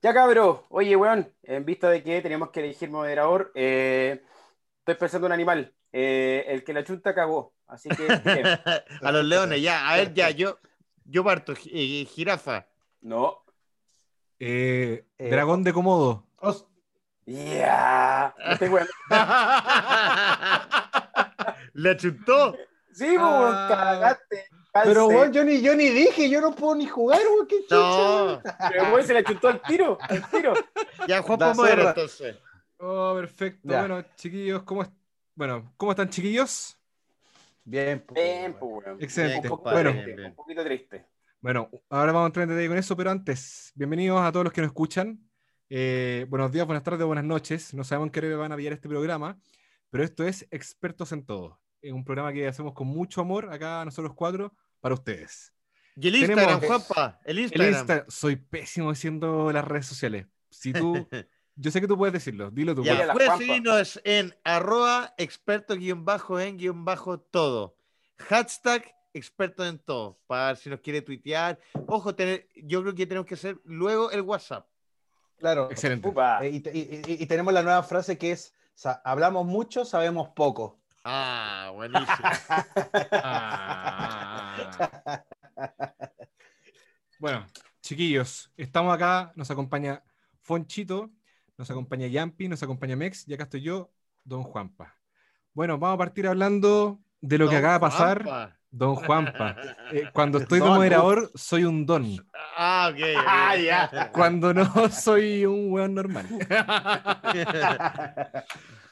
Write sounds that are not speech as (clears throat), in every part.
Ya cabrón, oye weón, en vista de que tenemos que elegir moderador, eh, estoy pensando en un animal. Eh, el que la chunta cagó. Así que. (laughs) a los leones, ya. A ver, ya, yo, yo parto. Eh, jirafa. No. Eh, dragón de Komodo. Ya. Este ¿Le chuntó? Sí, pues, ah. cagaste. Pero weón, yo ni, yo ni dije, yo no puedo ni jugar, weón, qué chucha. No. Pero weón se le chuntó al tiro, al tiro. Ya, Juan Pomer, entonces. Oh, perfecto. Bueno, chiquillos, ¿cómo, bueno, ¿cómo están, chiquillos? Bien, pues, Bien, pues, Excelente. Un bueno, un poquito triste. Bueno, ahora vamos a entrar en detalle con eso, pero antes, bienvenidos a todos los que nos escuchan. Eh, buenos días, buenas tardes, buenas noches. No sabemos en qué hora van a pillar este programa, pero esto es Expertos en Todo. Es un programa que hacemos con mucho amor acá nosotros cuatro para ustedes. Y el Instagram, Juanpa, el Instagram. soy pésimo diciendo las redes sociales. Si tú, (laughs) yo sé que tú puedes decirlo, dilo tú. Ya, puedes seguirnos en arroba experto guion bajo en guion bajo todo. Hashtag experto en todo. Para si nos quiere tuitear. Ojo, tener, yo creo que tenemos que hacer luego el WhatsApp. Claro. Excelente. Eh, y, tenemos la nueva frase que es, hablamos mucho, sabemos poco. Ah, buenísimo. Ah. Bueno, chiquillos, estamos acá, nos acompaña Fonchito, nos acompaña Yampi, nos acompaña Mex, y acá estoy yo, Don Juanpa. Bueno, vamos a partir hablando de lo que acaba de pasar. Don (laughs) Juanpa. Eh, cuando (laughs) estoy de moderador, soy un don. Ah, ok. (laughs) Ah, ya. Cuando no, soy un weón normal.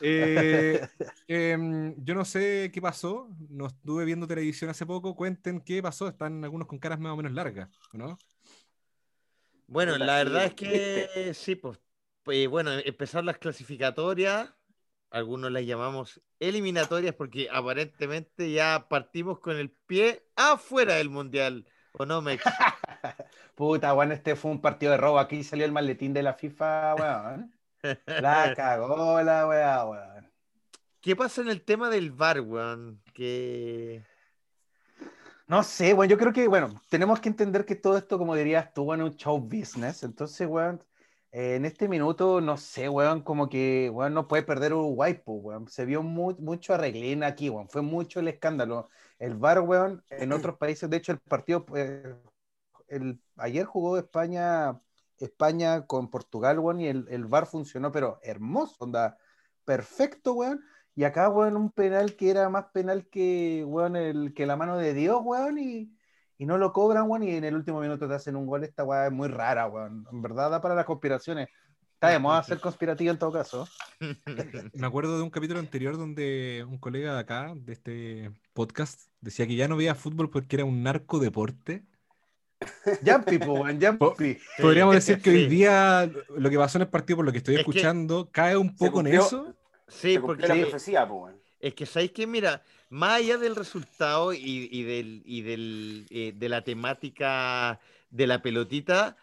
Eh, em, yo no sé qué pasó. No estuve viendo televisión hace poco. Cuenten qué pasó. Están algunos con caras más o menos largas, ¿no? Bueno, la verdad es que sí, pues, pues bueno, empezar las clasificatorias algunos las llamamos eliminatorias porque aparentemente ya partimos con el pie afuera del mundial. ¿O no, Mex? (laughs) Puta, bueno, este fue un partido de robo. Aquí salió el maletín de la FIFA, weón. La (laughs) cagó la weón. ¿Qué pasa en el tema del VAR, weón? Que. No sé, bueno, yo creo que, bueno, tenemos que entender que todo esto, como dirías tú, bueno, un show business. Entonces, weón, en este minuto, no sé, weón, como que, weón, no puede perder Uruguay, pues, weón. Se vio mucho arreglín aquí, weón. Fue mucho el escándalo. El VAR, weón, en otros (clears throat) países, de hecho, el partido, pues, el, ayer jugó España, España con Portugal, weón, y el, el VAR funcionó, pero hermoso, onda, perfecto, weón. Y acá, weón, un penal que era más penal que, weón, el, que la mano de Dios, weón, y y no lo cobran, weón, y en el último minuto te hacen un gol. Esta weá es muy rara, weón. En verdad da para las conspiraciones. Está de moda ser conspirativo en todo caso. (laughs) Me acuerdo de un capítulo anterior donde un colega de acá, de este podcast, decía que ya no veía fútbol porque era un narco deporte. (laughs) Jumpy, weón, Jumpy. Podríamos decir que hoy día lo que pasó en el partido, por lo que estoy escuchando, cae un poco en eso. Sí, porque la profecía, Es que sabéis que, mira, más allá del resultado y, del, del, eh, de la temática de la pelotita,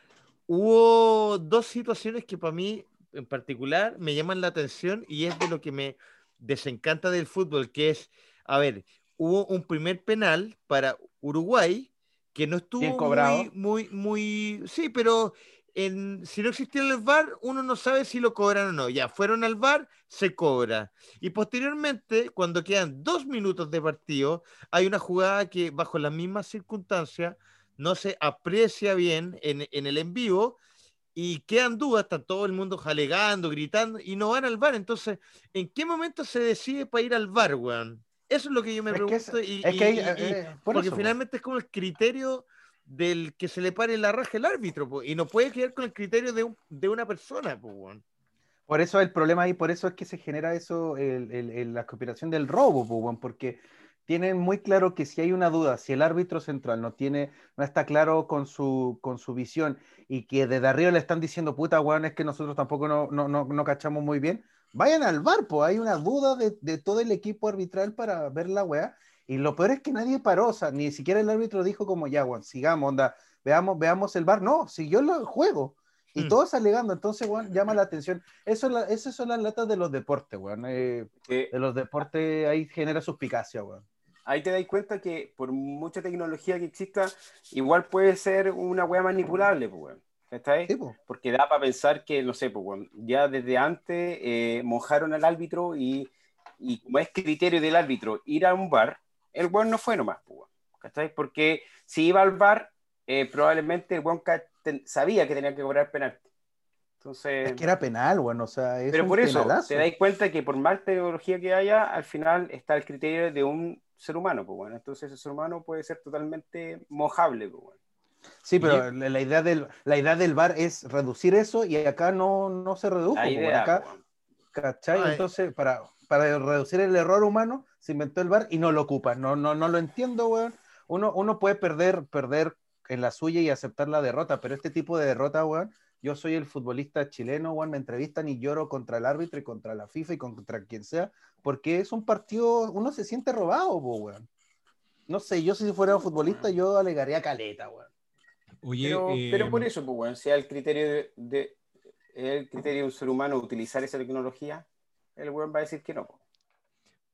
hubo dos situaciones que para mí en particular me llaman la atención y es de lo que me desencanta del fútbol, que es, a ver, hubo un primer penal para Uruguay que no estuvo muy, muy, muy, sí, pero si no existiera el VAR, uno no sabe si lo cobran o no. Ya fueron al VAR, se cobra. Y posteriormente, cuando quedan dos minutos de partido, hay una jugada que bajo las mismas circunstancias no se aprecia bien en, el en vivo y quedan dudas, está todo el mundo jalegando, gritando y no van al VAR. Entonces, ¿en qué momento se decide para ir al VAR, weón? Eso es lo que yo me pregunto. y, porque finalmente es como el criterio del que se le pare la raja el árbitro, y no puede quedar con el criterio de, de una persona. Por eso el problema ahí, por eso es que se genera eso, la cooperación del robo, porque tienen muy claro que si hay una duda, si el árbitro central no tiene, no está claro con su, con su visión y que desde arriba le están diciendo, puta, weón, es que nosotros tampoco no, no, no, cachamos muy bien, vayan al bar, pues hay una duda de, de, todo el equipo arbitral para ver la weá y lo peor es que nadie paró, o sea, ni siquiera el árbitro dijo como ya, Juan, sigamos, onda, veamos, veamos el bar. No, siguió el juego. Y mm. todos alegando, entonces, Juan, llama la atención. Eso la, esas son las latas de los deportes, Juan. Eh, de los deportes ahí genera suspicacia, Juan. Ahí te das cuenta que por mucha tecnología que exista, igual puede ser una weá manipulable, pues, ¿Cachai? Porque da para pensar que, no sé, pues, ya desde antes eh, mojaron al árbitro y, y, como es criterio del árbitro ir a un bar, el weón no fue nomás, pues, ¿cachai? Porque si iba al bar, eh, probablemente el weón sabía que tenía que cobrar penal. Entonces, es que era penal, bueno, o sea, es Pero por eso, te dais cuenta que por más tecnología que haya, al final está el criterio de un ser humano, pues bueno, entonces ese ser humano puede ser totalmente mojable, pues bueno. Sí, pero la idea del la idea del bar es reducir eso y acá no, no se redujo. Pues, acá, ¿cachai? Entonces, para, para reducir el error humano, se inventó el bar y no lo ocupa. No, no, no lo entiendo, weón. Uno, uno puede perder, perder en la suya y aceptar la derrota, pero este tipo de derrota, weón, yo soy el futbolista chileno, weón, me entrevistan y lloro contra el árbitro y contra la FIFA y contra quien sea, porque es un partido, uno se siente robado, weón. No sé, yo si fuera un futbolista, yo alegaría caleta, weón. Oye, pero, por em, eso, pues, weón, sea el criterio de, el criterio de un ser humano utilizar esa tecnología, el weón va a decir que no.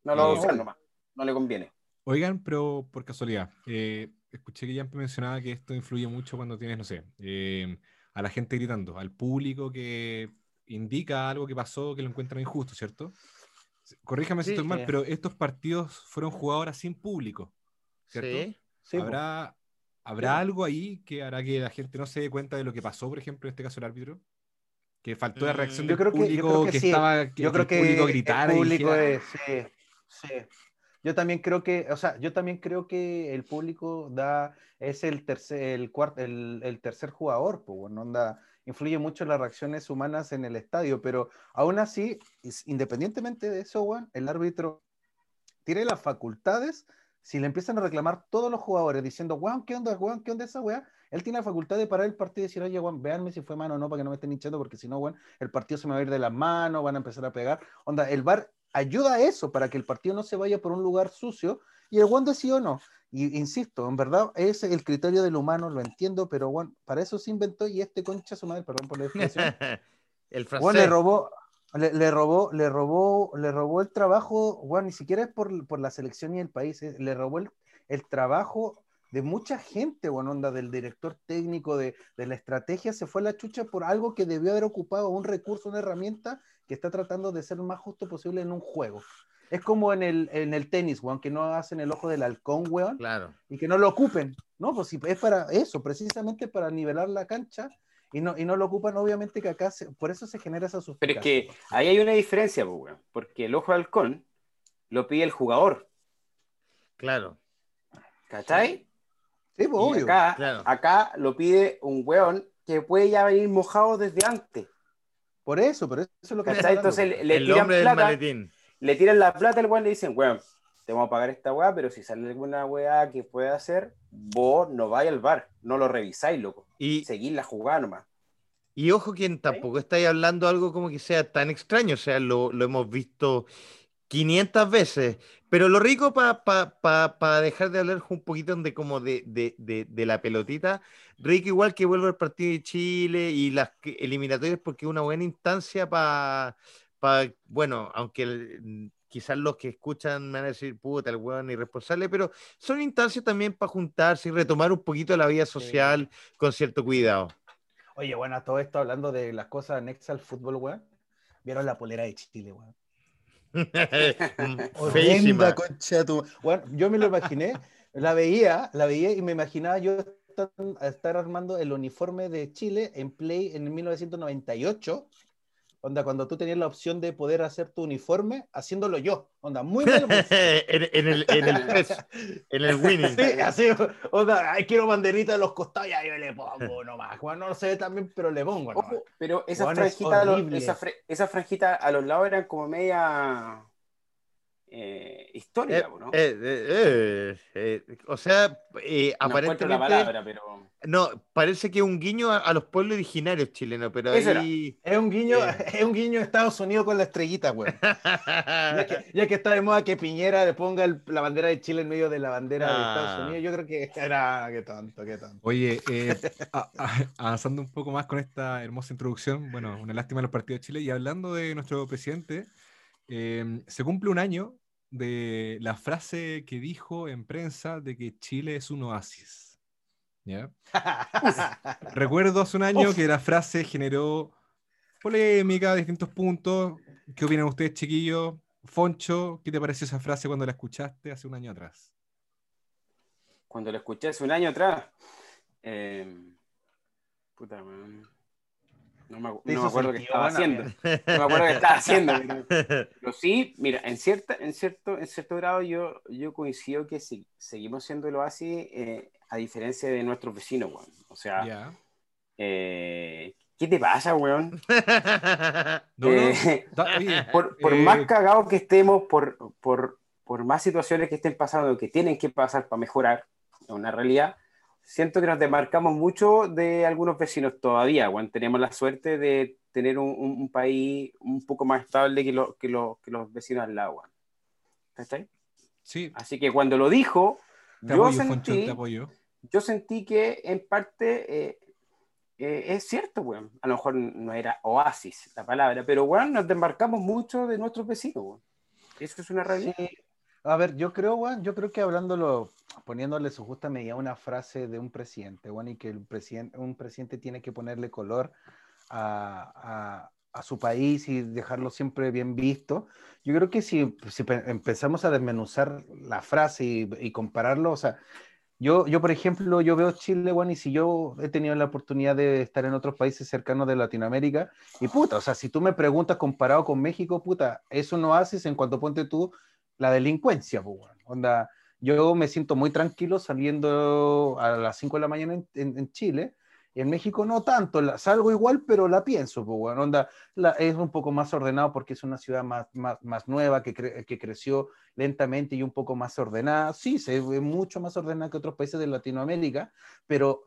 No lo va a usar nomás, no le conviene. Oigan, pero por casualidad, eh, escuché que ya mencionaba que esto influye mucho cuando tienes, no sé, eh, a la gente gritando, al público que indica algo que pasó que lo encuentran injusto, ¿cierto? Corríjame si estoy mal, pero estos partidos fueron jugados ahora sin público, ¿cierto? Sí. ¿Habrá, ¿habrá algo ahí que hará que la gente no se dé cuenta de lo que pasó, por ejemplo, en este caso el árbitro? Que faltó de reacción mm, del público, que, estaba, que, yo creo que, el público gritara. El público es, sí. Yo también creo que, o sea, yo también creo que el público da, es el tercer, el cuarto, el, tercer jugador, pues, bueno, onda, influye mucho en las reacciones humanas en el estadio, pero aún así, independientemente de eso, bueno, el árbitro tiene las facultades, si le empiezan a reclamar todos los jugadores diciendo, weón, ¿qué onda, weón, qué onda esa weá? Él tiene la facultad de parar el partido y decir, oye, weón, véanme si fue mano o no, para que no me estén hinchando, porque si no, weón, el partido se me va a ir de las manos, van a empezar a pegar. Onda, el bar ayuda a eso, para que el partido no se vaya por un lugar sucio, y el Juan o no. Y insisto, en verdad, es el criterio del humano, lo entiendo, pero bueno, para eso se inventó y este concha su madre, perdón por la expresión. (laughs) el francés. le robó, le, robó, le robó, le robó el trabajo, bueno, ni siquiera es por, por la selección y el país, eh, le robó el, el, trabajo de mucha gente, bueno, onda, del director técnico, de, de, la estrategia, se fue la chucha por algo que debió haber ocupado un recurso, una herramienta que está tratando de ser lo más justo posible en un juego. Es como en el, en el tenis, weón, que no hacen el ojo del halcón, weón. Claro. Y que no lo ocupen, ¿no? Pues es para eso, precisamente para nivelar la cancha y no, y no lo ocupan, obviamente que acá, por eso se genera esa suspicacia. Pero es que ahí hay una diferencia, pues, weón, porque el ojo del halcón lo pide el jugador. Claro. ¿Cachai? Sí, pues, obvio. Acá, acá lo pide un weón que puede ya venir mojado desde antes. Por eso, pero eso es lo que está Entonces le, tiran plata, le tiran la plata al weón y le dicen, weón, te vamos a pagar esta weá, pero si sale alguna weá que pueda hacer, vos no vais al bar, no lo revisáis, loco. Y seguís la jugada nomás. Y ojo quien tampoco estáis hablando algo como que sea tan extraño, o sea, lo, lo hemos visto 500 veces. Pero lo rico para dejar de hablar un poquito de como de, de, de, la pelotita, rico igual que vuelve el partido de Chile y las eliminatorias porque es una buena instancia para, bueno, aunque quizás los que escuchan me van a decir, puta, el weón irresponsable, pero son instancias también para juntarse y retomar un poquito la vida social con cierto cuidado. Oye, bueno, todo esto hablando de las cosas anexas al fútbol, weón. ¿Vieron la polera de Chile, weón? (laughs) Horrenda, concha tu... Bueno, yo me lo imaginé, la veía, la veía y me imaginaba yo estar, armando el uniforme de Chile en Play en 1998 Onda, cuando tú tenías la opción de poder hacer tu uniforme haciéndolo yo. Onda, muy (laughs) mal. en, en, el, en el (laughs) en el winning. Sí, así, onda, quiero banderita de los costados y ahí le pongo nomás. Juan no lo sé también, pero le pongo nomás. pero esa franjita, esa, esa franjita a los lados eran como media eh, histórica, eh, ¿no? Eh, o sea, aparentemente. La palabra, pero... No, parece que es un guiño a, los pueblos originarios chilenos, pero ahí... Es un guiño, (laughs) es un guiño a Estados Unidos con la estrellita, güey. ya, que, está de moda que Piñera le ponga la bandera de Chile en medio de la bandera de Estados ah. Unidos, yo creo que era qué tonto, qué tonto. Oye, (laughs) avanzando un poco más con esta hermosa introducción, bueno, una lástima en los partidos de Chile y hablando de nuestro presidente. Se cumple un año de la frase que dijo en prensa de que Chile es un oasis. Recuerdo hace un año que la frase generó polémica, distintos puntos. ¿Qué opinan ustedes, chiquillos? Foncho, ¿qué te pareció esa frase cuando la escuchaste hace un año atrás? Cuando la escuché hace un año atrás. Eh, puta, man. No me, acuerdo qué estaba haciendo. No me acuerdo qué estaba haciendo. Pero, sí, mira, en, cierta, en, cierto, en cierto grado yo, yo coincido que si, seguimos siendo lo así, eh, a diferencia de nuestros vecinos, weón. O sea, eh, ¿qué te pasa, weón? (laughs) Eh, por, por más cagados que estemos, por, por, por más situaciones que estén pasando, que tienen que pasar para mejorar, es una realidad siento que nos demarcamos mucho de algunos vecinos todavía, Juan. Tenemos la suerte de tener un, país un poco más estable que, lo, que, que los vecinos al lado, ¿Está ahí? Sí. Así que cuando lo dijo, yo, sentí, yo sentí que en parte eh, eh, es cierto, weón. A lo mejor no era oasis la palabra, pero bueno, nos demarcamos mucho de nuestros vecinos, weón. Eso es una realidad. A ver, yo creo, Juan, yo creo que hablándolo, poniéndole su justa medida una frase de un presidente, Juan, y que el presidente, un presidente tiene que ponerle color a, su país y dejarlo siempre bien visto. Yo creo que si, empezamos a desmenuzar la frase y, compararlo, o sea, yo, yo, por ejemplo, yo veo Chile, Juan, y si yo he tenido la oportunidad de estar en otros países cercanos de Latinoamérica, y puta, o sea, si tú me preguntas comparado con México, puta, eso no haces en cuanto ponte tú la delincuencia, pues, onda, yo me siento muy tranquilo saliendo a las 5 de la mañana en, Chile, en México no tanto, salgo igual, pero la pienso, pues, bueno, onda, es un poco más ordenado porque es una ciudad más, más, más nueva, que, que, creció lentamente y un poco más ordenada. Sí, se ve mucho más ordenada que otros países de Latinoamérica, pero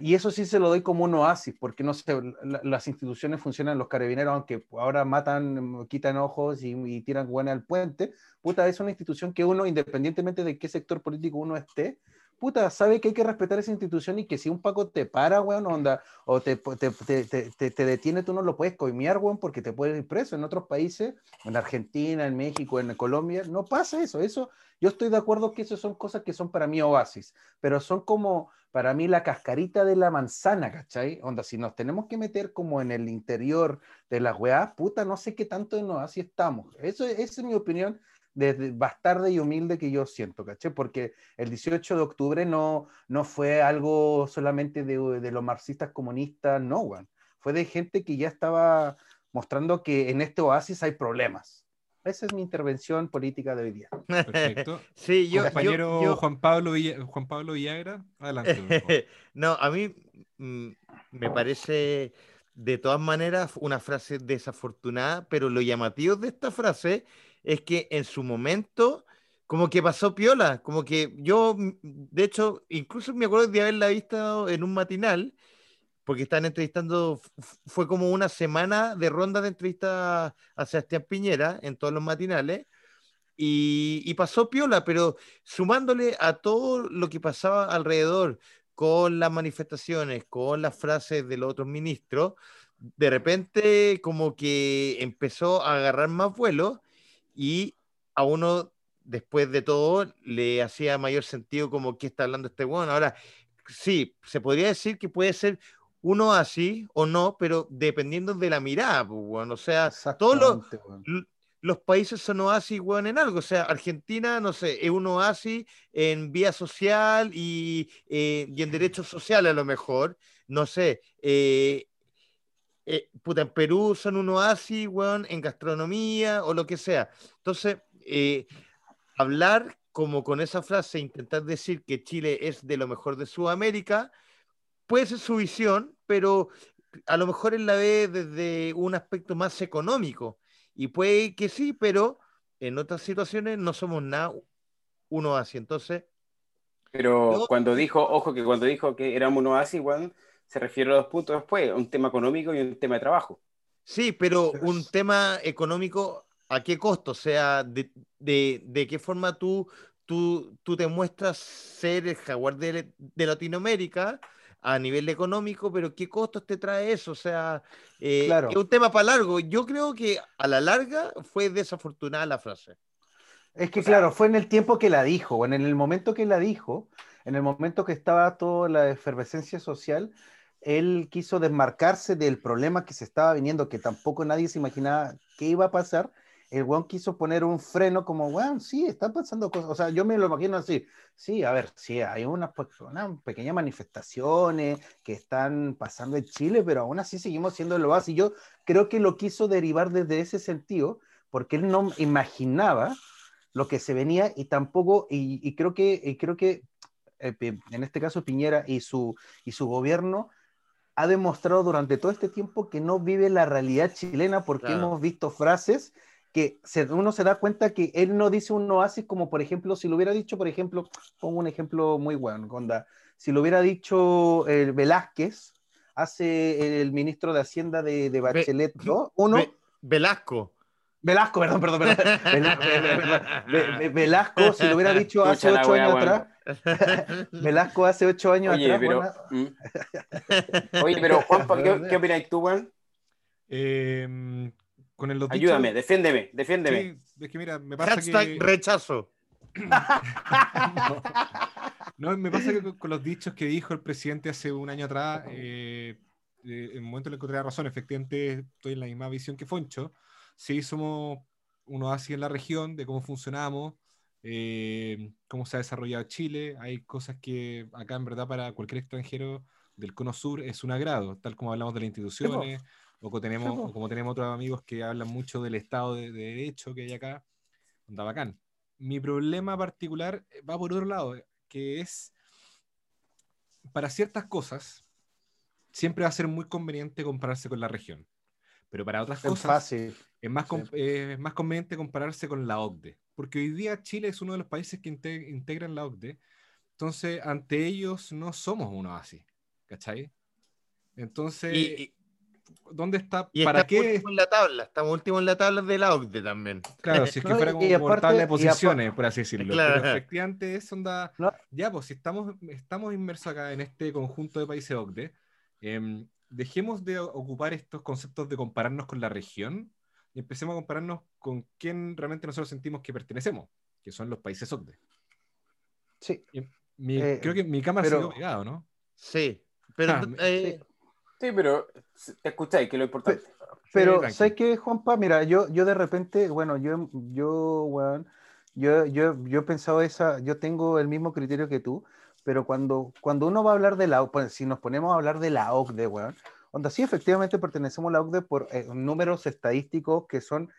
y eso sí se lo doy como un oasis, porque no sé, las instituciones funcionan, los carabineros, aunque ahora matan, quitan ojos y, tiran buena al puente, puta, es una institución que uno, independientemente de qué sector político uno esté, puta, sabe que hay que respetar esa institución y que si un Paco te para, weón, onda, o te, te, te, te, detiene, tú no lo puedes coimear, weón, porque te puedes ir preso. En otros países, en Argentina, en México, en Colombia, no pasa eso. Eso, yo estoy de acuerdo que eso son cosas que son para mí oasis, pero son como para mí la cascarita de la manzana, ¿cachai? Onda, si nos tenemos que meter como en el interior de la weá, puta, no sé qué tanto de nos así estamos. Eso, esa es mi opinión desde bastarda y humilde que yo siento, ¿cachai? Porque el 18 de octubre no, no fue algo solamente de, de los marxistas comunistas, no, weón. Fue de gente que ya estaba mostrando que en este oasis hay problemas. Esa es mi intervención política de hoy día. Perfecto. (laughs) sí, yo, Compañero Juan, Pablo Juan Pablo Villagra, adelante. (laughs) no, a mí mm, me parece de todas maneras una frase desafortunada, pero lo llamativo de esta frase es que en su momento como que pasó piola, como que yo, de hecho, incluso me acuerdo de haberla visto en un matinal porque están entrevistando, fue como una semana de ronda de entrevistas a Sebastián Piñera en todos los matinales, y, pasó piola, pero sumándole a todo lo que pasaba alrededor, con las manifestaciones, con las frases de los otros ministros, de repente como que empezó a agarrar más vuelo y a uno después de todo le hacía mayor sentido como que está hablando este bueno. Ahora, sí, se podría decir que puede ser uno así o no, pero dependiendo de la mirada, bueno, pues, o sea, todos los, países son oasis, bueno, en algo, o sea, Argentina, no sé, es un oasis en vía social y, eh, y en derechos sociales a lo mejor, no sé, eh, eh, puta, en Perú son un oasis, bueno, en gastronomía o lo que sea. Entonces, hablar como con esa frase, intentar decir que Chile es de lo mejor de Sudamérica, puede ser su visión, pero a lo mejor él la ve desde un aspecto más económico. Y puede que sí, pero en otras situaciones no somos nada uno así. Entonces. Pero cuando dijo, ojo, que cuando dijo que éramos uno así, se refiere a dos puntos después, un tema económico y un tema de trabajo. Sí, pero un tema económico, ¿a qué costo? O sea, de, de, qué forma tú, tú, tú, te muestras ser el jaguar de, de Latinoamérica a nivel económico, pero ¿qué costos te trae eso? O sea, eh, es un tema para largo. Yo creo que a la larga fue desafortunada la frase. Es que, claro, fue en el tiempo que la dijo, o en el momento que la dijo, en el momento que estaba toda la efervescencia social, él quiso desmarcarse del problema que se estaba viniendo, que tampoco nadie se imaginaba qué iba a pasar. El weón quiso poner un freno como, weón, sí, están pasando cosas. O sea, yo me lo imagino así. Sí, a ver, sí, hay unas, pues, pequeñas manifestaciones que están pasando en Chile, pero aún así seguimos siendo lo base. Y yo creo que lo quiso derivar desde ese sentido, porque él no imaginaba lo que se venía y tampoco, y, creo que, y creo que eh, en este caso Piñera y su, y su gobierno ha demostrado durante todo este tiempo que no vive la realidad chilena porque hemos visto frases que uno se da cuenta que él no dice un oasis como por ejemplo, si lo hubiera dicho, por ejemplo, pongo un ejemplo muy bueno, Gonda, si lo hubiera dicho el eh, Velázquez, hace el ministro de Hacienda de, Bachelet, ¿no? (laughs) Uno... Velasco. Velasco, perdón, perdón, perdón. (laughs) Velasco, si lo hubiera dicho hace ocho años atrás. Velasco hace ocho años Oye, atrás. Pero, mm. Oye, pero Juanpa, ¿qué, qué opinas tú, Juan? Eh, con el Ayúdame, defiéndeme, defiéndeme. Sí, es que mira, me pasa Hashtag que... rechazo. (laughs) no, me pasa que con, los dichos que dijo el presidente hace un año atrás, eh, eh, en un momento le encontré razón, efectivamente estoy en la misma visión que Foncho sí somos uno así en la región, de cómo funcionamos, eh, cómo se ha desarrollado Chile. Hay cosas que acá en verdad para cualquier extranjero del Cono Sur es un agrado, tal como hablamos de las instituciones, o, como tenemos, como tenemos otros amigos que hablan mucho del Estado de, Derecho que hay acá. Onda bacán. Mi problema particular eh, va por otro lado, que es para ciertas cosas siempre va a ser muy conveniente compararse con la región. Pero para otras cosas Es, más es más conveniente compararse con la OCDE, porque hoy día Chile es uno de los países que integran la OCDE, entonces ante ellos no somos uno así, ¿cachai? Entonces, ¿dónde está? Y ¿Para qué? en la tabla, estamos últimos en la tabla de la OCDE también. Claro, (laughs) si es que fuera como por tabla de posiciones, por así decirlo. Claro. Pero efectivamente es onda, ya pues si estamos, estamos inmersos acá en este conjunto de países OCDE, eh, dejemos de ocupar estos conceptos de compararnos con la región y empecemos a compararnos con quién realmente nosotros sentimos que pertenecemos, que son los países OCDE. Sí. Eh, creo que mi cámara pero, se ha ¿no? Sí, pero... Ah, eh, sí. pero te escucháis, que es lo importante. Pero, ¿sabes qué, Juanpa? Mira, yo, yo de repente, bueno, yo, yo, bueno, yo, yo, yo he pensado esa, yo tengo el mismo criterio que tú, pero cuando, cuando uno va a hablar de la pues, si nos ponemos a hablar de la OCDE, weón, onda, sí, efectivamente pertenecemos a la OCDE por eh, números estadísticos que son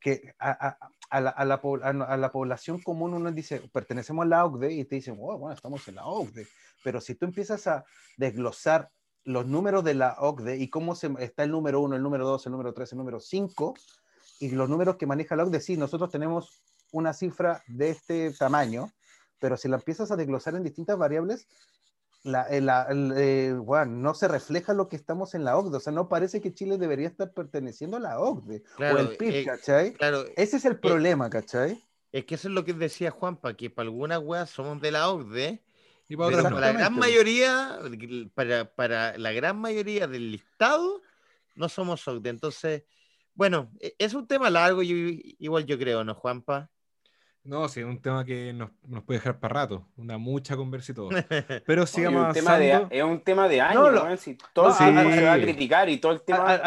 que a, a, la, a, la, a, la, población común uno dice, pertenecemos a la OCDE y te dicen, bueno, estamos en la OCDE. Pero si tú empiezas a desglosar los números de la OCDE y cómo se, está el número 1, el número 2, el número 3, el número 5, y los números que maneja la OCDE, sí, nosotros tenemos una cifra de este tamaño, pero si la empiezas a desglosar en distintas variables, la, eh, eh, no se refleja lo que estamos en la OCDE, o sea, no parece que Chile debería estar perteneciendo a la OCDE o el PIB, eh, ¿cachai? Claro, Ese es el problema, ¿cachai? Es que eso es lo que decía Juanpa, que para algunas weas somos de la OCDE, y para, la gran mayoría, para, para, la gran mayoría del listado, no somos OCDE. Entonces, bueno, e, es un tema largo, igual yo creo, ¿no, Juanpa? No, sí, es un tema que nos, nos, puede dejar para rato, una mucha conversa y (laughs) todo. Pero sigamos es un tema de, Es un tema de años, no, si todo se va a criticar y todo el tema,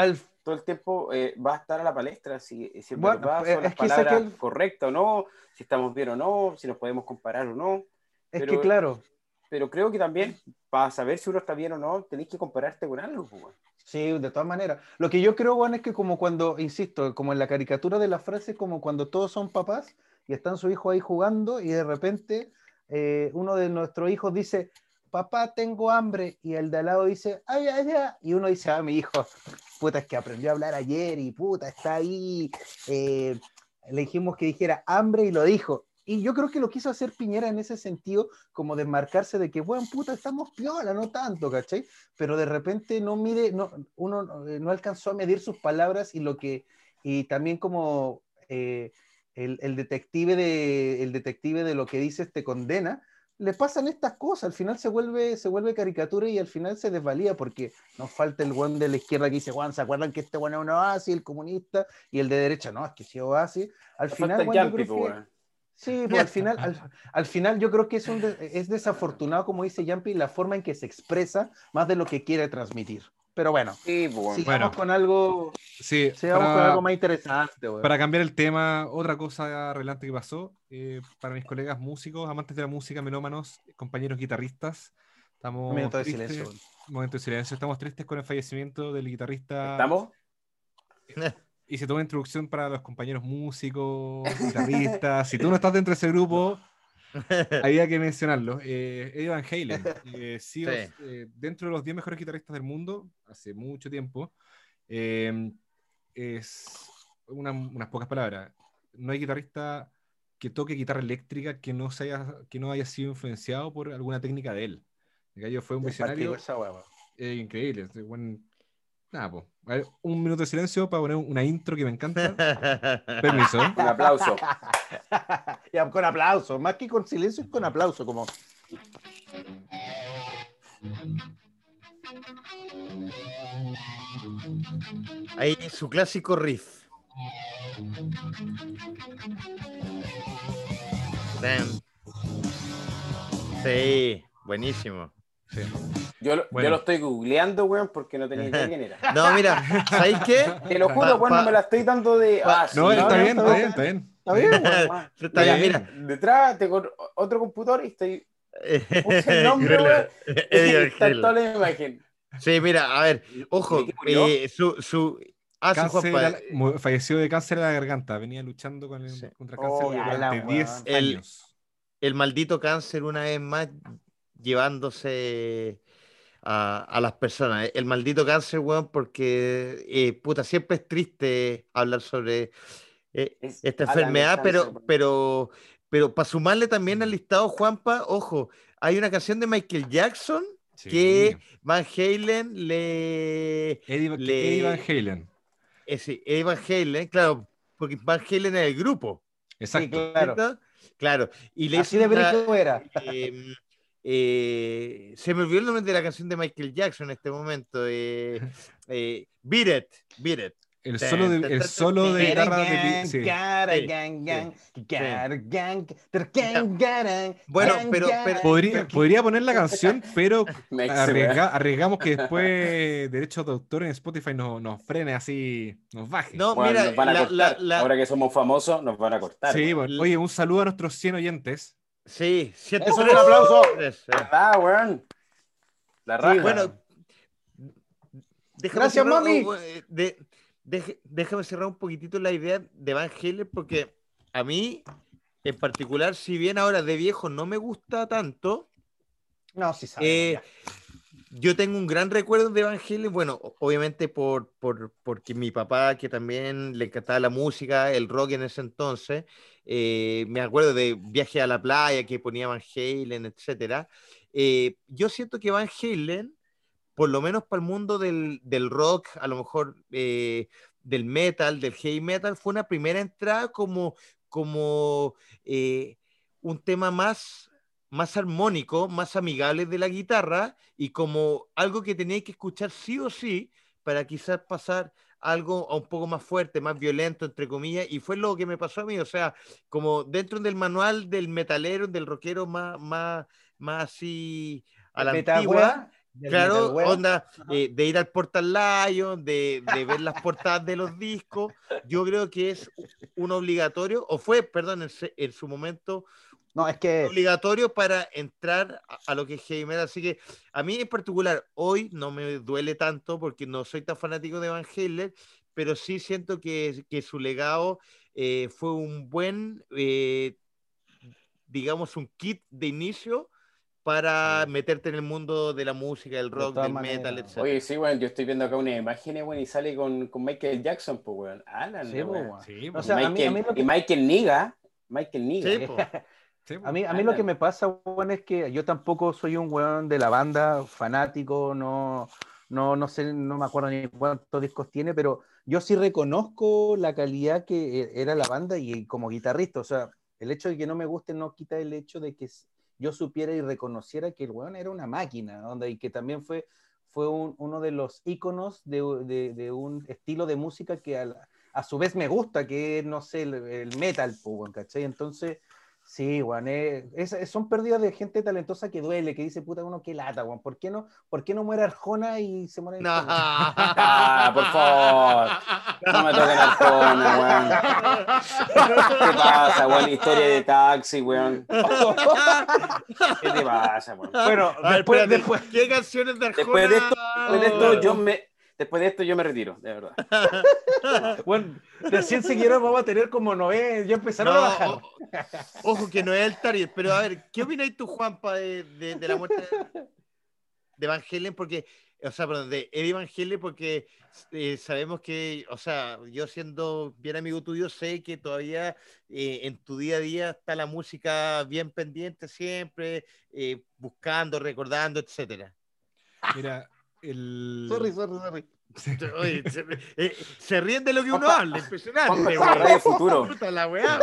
todo el tiempo eh, va a estar a la palestra, si, si bueno, verdad son las palabras correctas o no, si estamos bien o no, si nos podemos comparar o no. Es que claro. Pero creo que también, para saber si uno está bien o no, tenéis que compararte con algo. Pues, sí, de todas maneras. Lo que yo creo, Juan, es que como cuando, insisto, como en la caricatura de la frase, como cuando todos son papás, y están su hijo ahí jugando y de repente eh, uno de nuestros hijos dice, papá, tengo hambre, y el de al lado dice, ay, ay, ay, y uno dice, ah, mi hijo, puta, es que aprendió a hablar ayer y puta, está ahí. Eh, le dijimos que dijera hambre y lo dijo. Y yo creo que lo quiso hacer Piñera en ese sentido, como desmarcarse de que, bueno, puta, estamos piola, no tanto, ¿cachai? Pero de repente no mide, no, uno eh, no alcanzó a medir sus palabras y lo que, y también como el, detective de, el detective de lo que dices te condena, le pasan estas cosas, al final se vuelve, se vuelve caricatura y al final se desvalía porque nos falta el buen de la izquierda que dice, Juan, ¿se acuerdan que este bueno es un oasis, el comunista? Y el de derecha, no, es que sí oasis. Al final, Sí, pues al final, al, final yo creo que es, un es desafortunado, como dice Yampi, la forma en que se expresa más de lo que quiere transmitir. Pero bueno, sí, pues, sigamos con algo, sí, sigamos con algo más interesante. Para cambiar el tema, otra cosa relevante que pasó, eh, para mis colegas músicos, amantes de la música, melómanos, compañeros guitarristas, estamos... Momento de silencio. Momento de silencio. Estamos tristes con el fallecimiento del guitarrista... ¿Estamos? Y se toma introducción para los compañeros músicos, guitarristas. si tú no estás dentro de ese grupo, (laughs) (laughs) había que mencionarlo. Eh, Eddie Van Halen, eh, (laughs) sí, eh, dentro de los 10 mejores guitarristas del mundo, hace mucho tiempo, eh, es unas pocas palabras. No hay guitarrista que toque guitarra eléctrica que no, se haya, que no haya sido influenciado por alguna técnica de él. Gallo fue un visionario increíble. Nada, pues. un minuto de silencio para poner una intro que me encanta. (laughs) Permiso. Un aplauso. (laughs) ya, con aplauso. Más que con silencio, es con aplauso. Como. Ahí su clásico riff. Sí, buenísimo. Yo, yo, lo estoy googleando, weón, porque no tenía idea quién era. (laughs) No, mira, ¿sabéis qué? Te lo juro, weón, no me la estoy dando de. Ah, no, está, bien, está, bien, está bien, (laughs) está bien. Está bien, mira. Detrás tengo otro computador y estoy. Puse el nombre, weón. (laughs) Está toda la imagen. Sí, mira, a ver, ojo, eh, su, su, Ah, cáncer falleció de cáncer de la garganta. Venía luchando con el, contra cáncer oh, durante 10 años. El, el, maldito cáncer, una vez más, llevándose a, las personas. El maldito cáncer, weón, porque eh, puta, siempre es triste hablar sobre eh, esta enfermedad, pero, pero, pero para sumarle también al listado, Juanpa, ojo, hay una canción de Michael Jackson que Van Halen le. Eddie, Van Halen. Ese, Eddie Van Halen, claro, porque Van Halen es el grupo. Exacto. claro. Claro. Y le Así de era. Em, eh, se me olvidó el nombre de la canción de Michael Jackson en este momento. Eh, (laughs) eh, Beat It, Beat It. El solo de, el solo de guitarra Bueno, pero, podría, podría, poner la canción, pero (laughs) arriesgamos que después derechos de autor en Spotify nos, nos frene así, nos baje. No, mira, nos van a cortar. ahora que somos famosos, nos van a cortar. Sí, bueno. oye, un saludo a nuestros 100 oyentes. Sí, siete Eso es un aplauso. Ah, weón. La raja. bueno, Gracias, mami. Oh, de, déjame cerrar un poquitito la idea de Van Halen porque a mí, en particular, si bien ahora de viejo no me gusta tanto, no, sí eh, yo tengo un gran recuerdo de Van Halen, bueno, obviamente por, por, porque mi papá, que también le encantaba la música, el rock en ese entonces, eh, me acuerdo de viaje a la playa que ponía Van Halen, etc. Eh, yo siento que Van Halen, por lo menos para el mundo del, del rock, a lo mejor eh, del metal, del heavy metal, fue una primera entrada como, como un tema más, más armónico, más amigable de la guitarra y como algo que tenía que escuchar sí o sí para quizás pasar algo un poco más fuerte, más violento, entre comillas, y fue lo que me pasó a mí, o sea, como dentro del manual del metalero, del rockero más, más, más así a la antigua, claro, onda eh, de ir al Portal Lion, de, de ver las portadas de los discos, yo creo que es un obligatorio, o fue, perdón, en, en su momento no, es que... Obligatorio para entrar a, lo que es heavy Así que a mí en particular, hoy no me duele tanto porque no soy tan fanático de Van Halen, pero sí siento que, que su legado eh, fue un buen, eh, digamos, un kit de inicio para meterte en el mundo de la música, del rock, del metal, etc. Oye, sí, bueno, yo estoy viendo acá una imagen, bueno, y sale con, con Michael Jackson, pues, weón. Alan, sí, Sí, o sea, Michael, a mí, a mí Y Michael Niga, Michael Niga. Sí, (laughs) a mí, a mí lo que me pasa, weón, es que yo tampoco soy un weón de la banda, fanático, no, no, no sé, no me acuerdo ni cuántos discos tiene, pero yo sí reconozco la calidad que e, era la banda y como guitarrista, o sea, el hecho de que no me guste no quita el hecho de que yo supiera y reconociera que el weón era una máquina, donde, y que también fue, fue uno de los íconos de, de, un estilo de música que a, a, su vez me gusta, que es, no sé, el, el metal, ¿cachai? Entonces Sí, weón, eh, son pérdidas de gente talentosa que duele, que dice, puta, uno qué lata, weón. ¿Por qué no, por qué no muere Arjona y se muere? No, ah, por favor. No me toquen Arjona, weón. ¿Qué pasa, weón? Historia de taxi, weón. ¿Qué te pasa, weón? Bueno, después, después, ¿qué canciones de Arjona? Después de esto, después de esto yo me, Después de esto yo me retiro, de verdad. (laughs) bueno, de 100 seguidores vamos a tener como Noé, ya empezaron a bajar. Ojo, que no es el target, pero a ver, ¿qué opinas tú, Juanpa, de, de, la muerte de Van Halen? Porque, o sea, perdón, de Eddie Van Halen, porque eh, sabemos que, o sea, yo siendo bien amigo tuyo, sé que todavía eh, en tu día a día está la música bien pendiente siempre, eh, buscando, recordando, etcétera. Mira, el... Sorry, sorry, sorry. Oye, se, eh, se, ríen de lo que uno habla, impresionante. Radio Futuro. (laughs) la weá,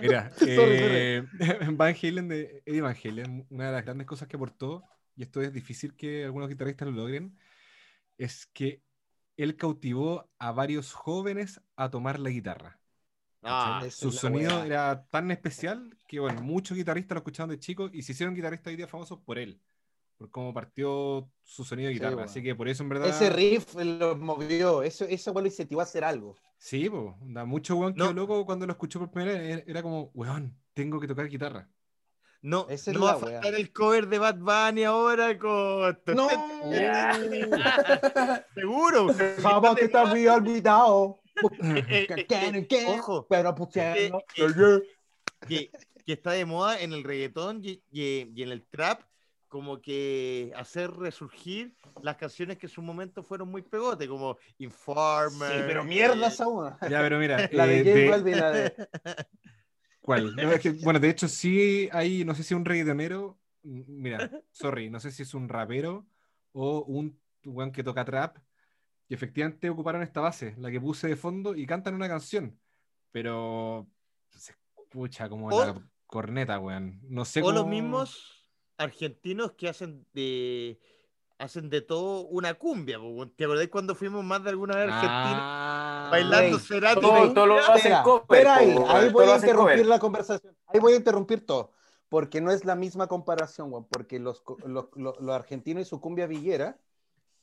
Mira, (laughs) eh, (laughs) Van Halen de Eddie Van Halen, una de las grandes cosas que aportó, y esto es difícil que algunos guitarristas lo logren, es que él cautivó a varios jóvenes a tomar la guitarra. Ah, Su sonido era tan especial que, bueno, muchos guitarristas lo escuchaban de chicos y se hicieron guitarristas hoy día famosos por él por cómo partió su sonido de guitarra. Así que por eso, en verdad. Ese riff lo movió, eso, eso lo incentivó a hacer algo. Sí, pues, da mucho weón que loco cuando lo escuchó por primera vez. Era como, weón, tengo que tocar guitarra. No, no va a faltar el cover de Bad Bunny ahora con. (laughs) No, (laughs) seguro. (laughs) Jamás que te había olvidado. Ojo, pero que, que, que, está de moda en el reggaetón y, y en el trap como que hacer resurgir las canciones que en su momento fueron muy pegote, como Informer. Sí, pero mierda esa Ya, pero mira. (laughs) la de eh, Balvin, la de... ¿Cuál? bueno, de hecho, sí hay, no sé si un reggaetonero, mira, sorry, no sé si es un rapero o un weón que toca trap, y efectivamente ocuparon esta base, la que puse de fondo, y cantan una canción, pero se escucha como la corneta, weón. No sé o los mismos argentinos que hacen de hacen de todo una cumbia. ¿Te acordás cuando fuimos más de alguna vez a Argentina? Ah, bailando Cerati. Todo, lo hacen Espera ahí, ahí voy a interrumpir la conversación. Ahí voy a interrumpir todo. Porque no es la misma comparación, Porque los, los, los, argentinos y su cumbia villera,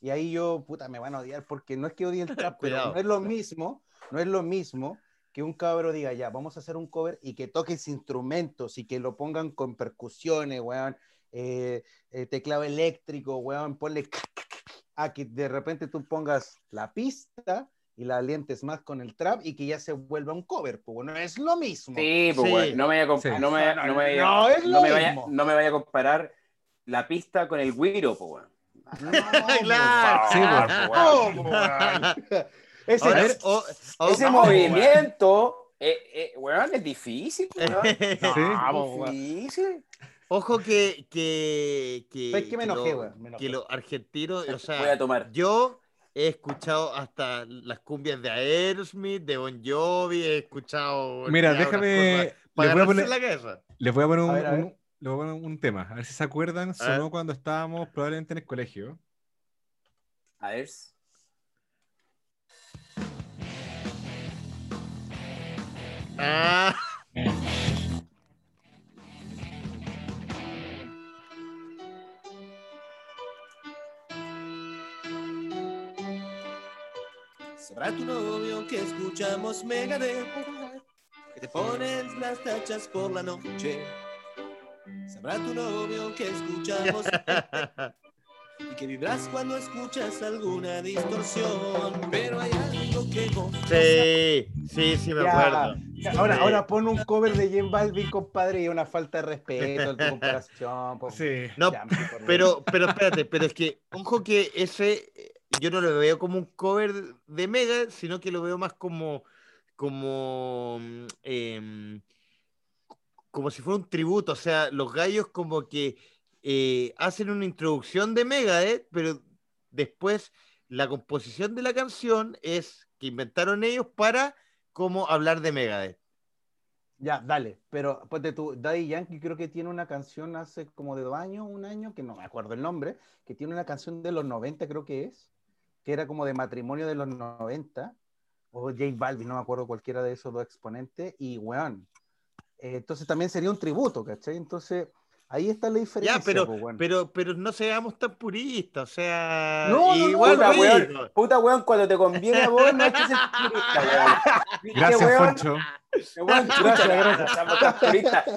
y ahí yo, puta, me van a odiar porque no es que odie el (laughs) trap, pero no es lo mismo, no es lo mismo que un cabro diga, ya, vamos a hacer un cover y que toques instrumentos y que lo pongan con percusiones, weón, eh, eh, teclado eléctrico, weón, ponle (laughs) a que de repente tú pongas la pista y la alientes más con el trap y que ya se vuelva un cover, pues bueno, es lo mismo. Sí, pues no me vaya a no me, no, me vaya, no me vaya a comparar la pista con el güiro, pues bueno. (laughs) claro. Ese, ese movimiento, eh, eh, es difícil. (laughs) No, difícil. Ojo que. que, que, que me enojé, Que los argentinos. O sea, yo he escuchado hasta las cumbias de Aerosmith, de Bon Jovi, he escuchado. Mira, déjame. Les voy, a poner, les voy a poner un, voy a poner un tema. A ver si se acuerdan. Sonó cuando estábamos probablemente en el colegio. A ver. Ah. (laughs) Sabrá tu novio que escuchamos Megadeth, que te pones las tachas por la noche. Sabrá tu novio que escuchamos (laughs) y que vibras cuando escuchas alguna distorsión, pero hay algo que Sí, sí, sí me acuerdo. Ahora, ahora pon un cover de Jim Balvin, compadre, y una falta de respeto en tu (laughs) comparación. Sí. No, pero, pero espérate, pero es que, ojo que ese yo no lo veo como un cover de Mega, sino que lo veo más como, como, mm, em, como si fuera un tributo. O sea, los gallos como que eh, hacen una introducción de Megadeth, pero después la composición de la canción es que inventaron ellos para como hablar de Megadeth. Ya, dale, pero pues de tu Daddy Yankee creo que tiene una canción hace como de dos años, un año, que no me acuerdo el nombre, que tiene una canción de los 90 creo que es, que era como de matrimonio de los 90, o J Balvin, no me acuerdo cualquiera de esos dos exponentes, y weón, Eh, entonces también sería un tributo, ¿cachai? Entonces Ahí está la diferencia. Ya, pero, pero, pero no seamos tan puristas, o sea. No, igual, puta, weón, puta weón, cuando te conviene a vos, no hay que ser purista, weón. Gracias, Poncho.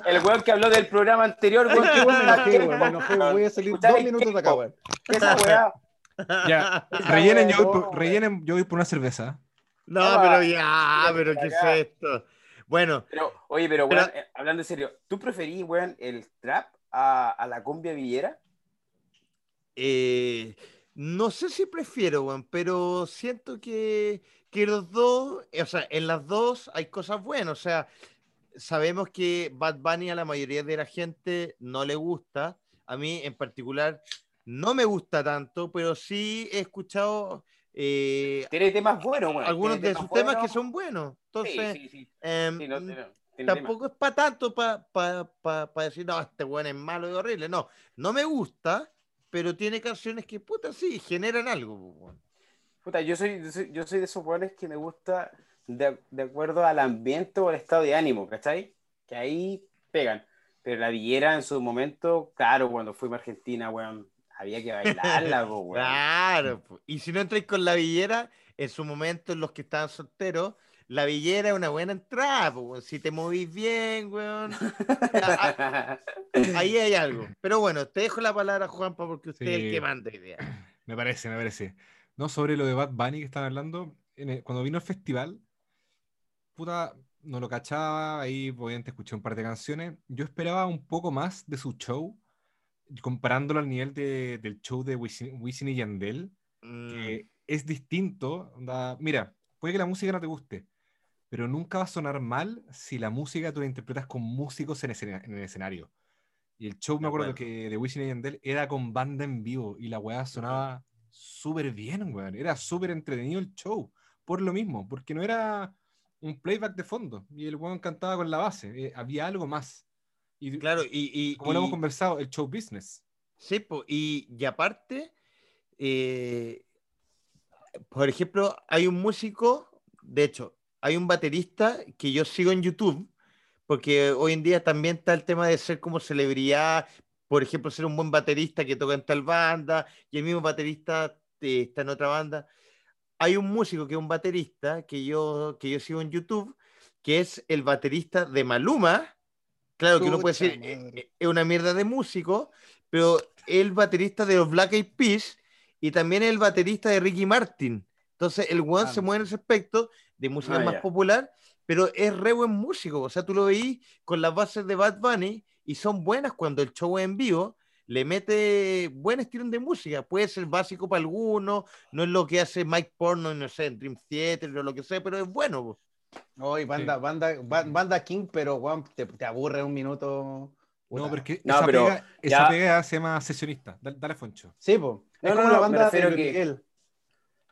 El weón que habló del programa anterior, weón, que (laughs) weón me enojé, weón. Me enojé, voy a salir dos minutos de acá, weón. Esa weá. Ya, (laughs) rellenen yo, rellenen, yo voy por una cerveza. No, pero ya, pero ¿qué es esto? Bueno. Pero, oye, pero, weón, eh, hablando en serio, ¿tú preferís, weón, el trap a, la cumbia villera? Eh, no sé si prefiero, pero siento que, que los dos, o sea, en las dos hay cosas buenas. O sea, sabemos que Bad Bunny a la mayoría de la gente no le gusta. A mí en particular no me gusta tanto, pero sí he escuchado. Eh, Tiene temas buenos, Algunos de sus temas que son buenos. Entonces, sí, sí, em, tampoco es para tanto para pa, decir, no, este weón es malo y horrible. No, no me gusta, pero tiene canciones que, puta, sí, generan algo. Puta, yo soy, yo soy de esos weones que me gusta de, acuerdo al ambiente o al estado de ánimo, ¿cachai? Que ahí pegan. Pero la villera en su momento, claro, cuando fuimos a Argentina, weón, había que bailarla, (laughs) weón. Claro, y si no entráis con la villera, en su momento, los que estaban solteros, la villera es una buena entrada, si te movís bien, weón. ahí hay algo. (laughs) Pero bueno, te dejo la palabra, Juanpa, porque usted es el que manda idea. (clears throat) Me parece, me parece. No, sobre lo de Bad Bunny que están hablando, cuando vino al festival, puta, no lo cachaba, ahí obviamente escuché un par de canciones. Yo esperaba un poco más de su show, comparándolo al nivel del show de Wisin, y Yandel, que mm. es distinto. mira, puede que la música no te guste, pero nunca va a sonar mal si la música tú la interpretas con músicos en, el escenario. Y el show, me acuerdo que de Wisin y Yandel era con banda en vivo y la weá sonaba súper bien, weón. Era súper entretenido el show, por lo mismo, porque no era un playback de fondo y el weón cantaba con la base, eh, había algo más. Y, claro, y, como lo hemos conversado, el show business. Sí, y, y aparte, eh, por ejemplo, hay un músico, de hecho, hay un baterista que yo sigo en YouTube, porque hoy en día también está el tema de ser como celebridad, por ejemplo, ser un buen baterista que toca en tal banda y el mismo baterista eh, está en otra banda. Hay un músico que es un baterista que yo, que yo sigo en YouTube, que es el baterista de Maluma. Claro que uno puede decir, eh, eh, es una mierda de músico, pero el baterista de los Black Eyed Peas y también el baterista de Ricky Martin. Entonces, el one se mueve en ese aspecto de música ah, más popular, pero es re buen músico. O sea, tú lo veís con las bases de Bad Bunny y son buenas cuando el show es en vivo. Le mete buen estilo de música. Puede ser básico para algunos, no es lo que hace Mike Porno, no sé, en Dream Theater o lo que sea, pero es bueno. Hoy banda, banda, banda King, pero Juan, te, aburre un minuto. No, porque esa, pega, esa pega se llama sesionista. Dale, Foncho. Sí, pues. es como la banda de